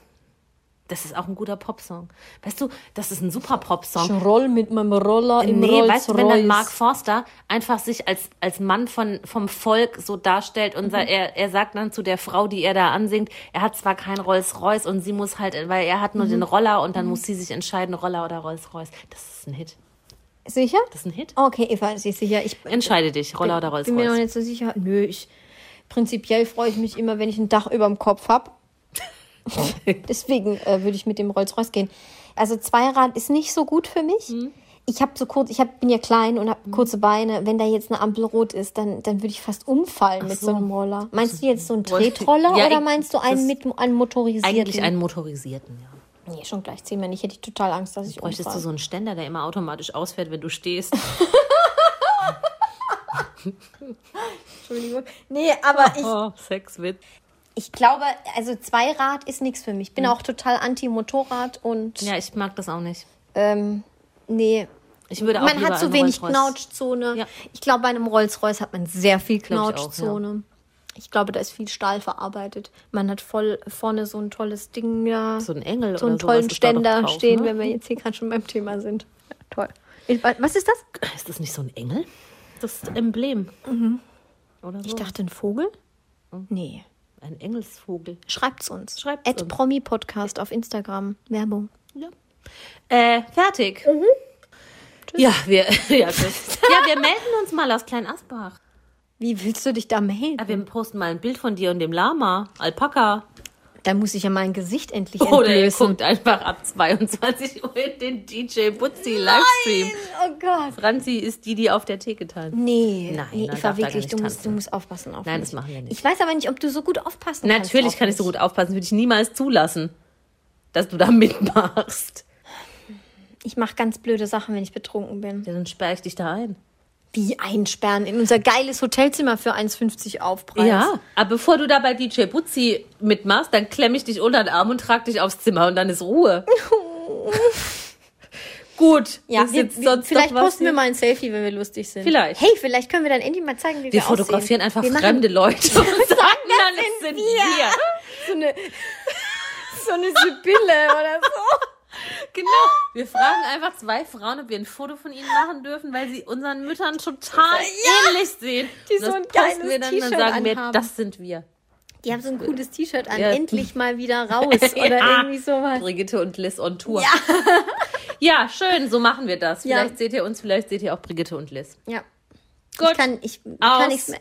Das ist auch ein guter Popsong. Weißt du, das ist ein super Popsong. Ich roll mit meinem Roller im Nee, weißt du, wenn dann. Mark Forster einfach sich als, als Mann von, vom Volk so darstellt und Mhm. er, er sagt dann zu der Frau, die er da ansingt, er hat zwar kein Rolls-Royce und sie muss halt, weil er hat nur Mhm. den Roller und dann muss sie sich entscheiden, Roller oder Rolls-Royce. Das ist ein Hit. Sicher? Das ist ein Hit. Okay, Eva ist sich sicher. Ich Entscheide dich, Roller oder bin mir noch nicht so sicher. Nö, ich, prinzipiell freue ich mich immer, wenn ich ein Dach über dem Kopf habe. <laughs> Deswegen äh, würde ich mit dem Rolls-Royce gehen. Also Zweirad ist nicht so gut für mich. Mhm. Ich habe so kurz, ich hab, bin ja klein und habe kurze Beine. Wenn da jetzt eine Ampel rot ist, dann, dann würde ich fast umfallen mit so. so. einem Roller. Meinst du jetzt so einen Tretroller Ja, oder ich- meinst du einen mit einen motorisierten? Eigentlich einen motorisierten, ja. Nee, schon gleich zehn Mal nicht. Hätte ich total Angst, dass ich Bräuchtest umfalle. du so einen Ständer, der immer automatisch ausfährt, wenn du stehst. <laughs> <laughs> Entschuldigung. Nee, aber ich, Oh, Sexwitz. Ich glaube, also Zweirad ist nichts für mich. Ich bin auch total anti-Motorrad und Ja, ich mag das auch nicht. ähm, nee. Ich würde auch Man hat so einen wenig Knautschzone. Ja. Ich glaube, bei einem Rolls-Royce hat man sehr viel Glaub ich auch, Knautschzone. Ich glaube, da ist viel Stahl verarbeitet. Man hat voll vorne so ein tolles Ding da. So ein Engel so oder einen sowas tollen Ständer drauf, stehen, ne? wenn wir jetzt hier gerade schon beim Thema sind. Ja, toll. Was ist das? Ist das nicht so ein Engel? Das ist Emblem. Oder so. Ich dachte, ein Vogel? Hm. Nee. Ein Engelsvogel. Schreibt's uns. Schreibt's At uns. Promi-Podcast auf Instagram. Werbung. Ja. Äh, fertig. Mhm. Ja, wir, <laughs> ja, <laughs> tschüss. ja, wir melden uns mal aus Klein Asbach. Wie willst du dich da melden? Ja, wir posten mal ein Bild von dir und dem Lama, Alpaka. Da muss ich ja mein Gesicht endlich Oder ihr entblößen. guckt einfach ab 22 Uhr in den DJ Butzi Livestream. Oh Gott. Franzi ist die, die auf der Theke tanzt. Nee, Nein, nee da gar wirklich, du musst, du musst aufpassen auf Nein, mich. das machen wir nicht. Ich weiß aber nicht, ob du so gut aufpassen kannst. Natürlich kann ich so gut aufpassen, würde ich niemals zulassen, dass du da <laughs> mitmachst. Ich mache ganz blöde Sachen, wenn ich betrunken bin. Ja, dann sperre ich dich da ein. Wie einsperren in unser geiles Hotelzimmer für 1,50 Aufpreis. Ja, aber bevor du da bei DJ Butzi mitmachst, dann klemme ich dich unter den Arm und trage dich aufs Zimmer und dann ist Ruhe. <laughs> Gut. Ja, wir, wir, vielleicht posten wir mal ein Selfie, wenn wir lustig sind. Vielleicht. Hey, vielleicht können wir dann endlich mal zeigen, wie wir, Wir fotografieren aussehen. einfach wir fremde Leute <laughs> und sagen dann, es sind wir. So eine, <laughs> so eine Sibylle oder so. <laughs> Genau. Wir fragen einfach zwei Frauen, ob wir ein Foto von ihnen machen dürfen, weil sie unseren Müttern total ähnlich sehen. Die Und so ein geiles wir dann, dann sagen wir, anhaben. das sind wir. Die haben so ein cooles T-Shirt an, Ja. endlich mal wieder <laughs> raus oder Ja. irgendwie sowas. Brigitte und Liz on Tour. Ja. <laughs> ja, schön, so machen wir das. Ja. Vielleicht seht ihr uns, vielleicht seht ihr auch Brigitte und Liz. Ja. Gut. Ich kann, ich Aus. kann nichts mehr.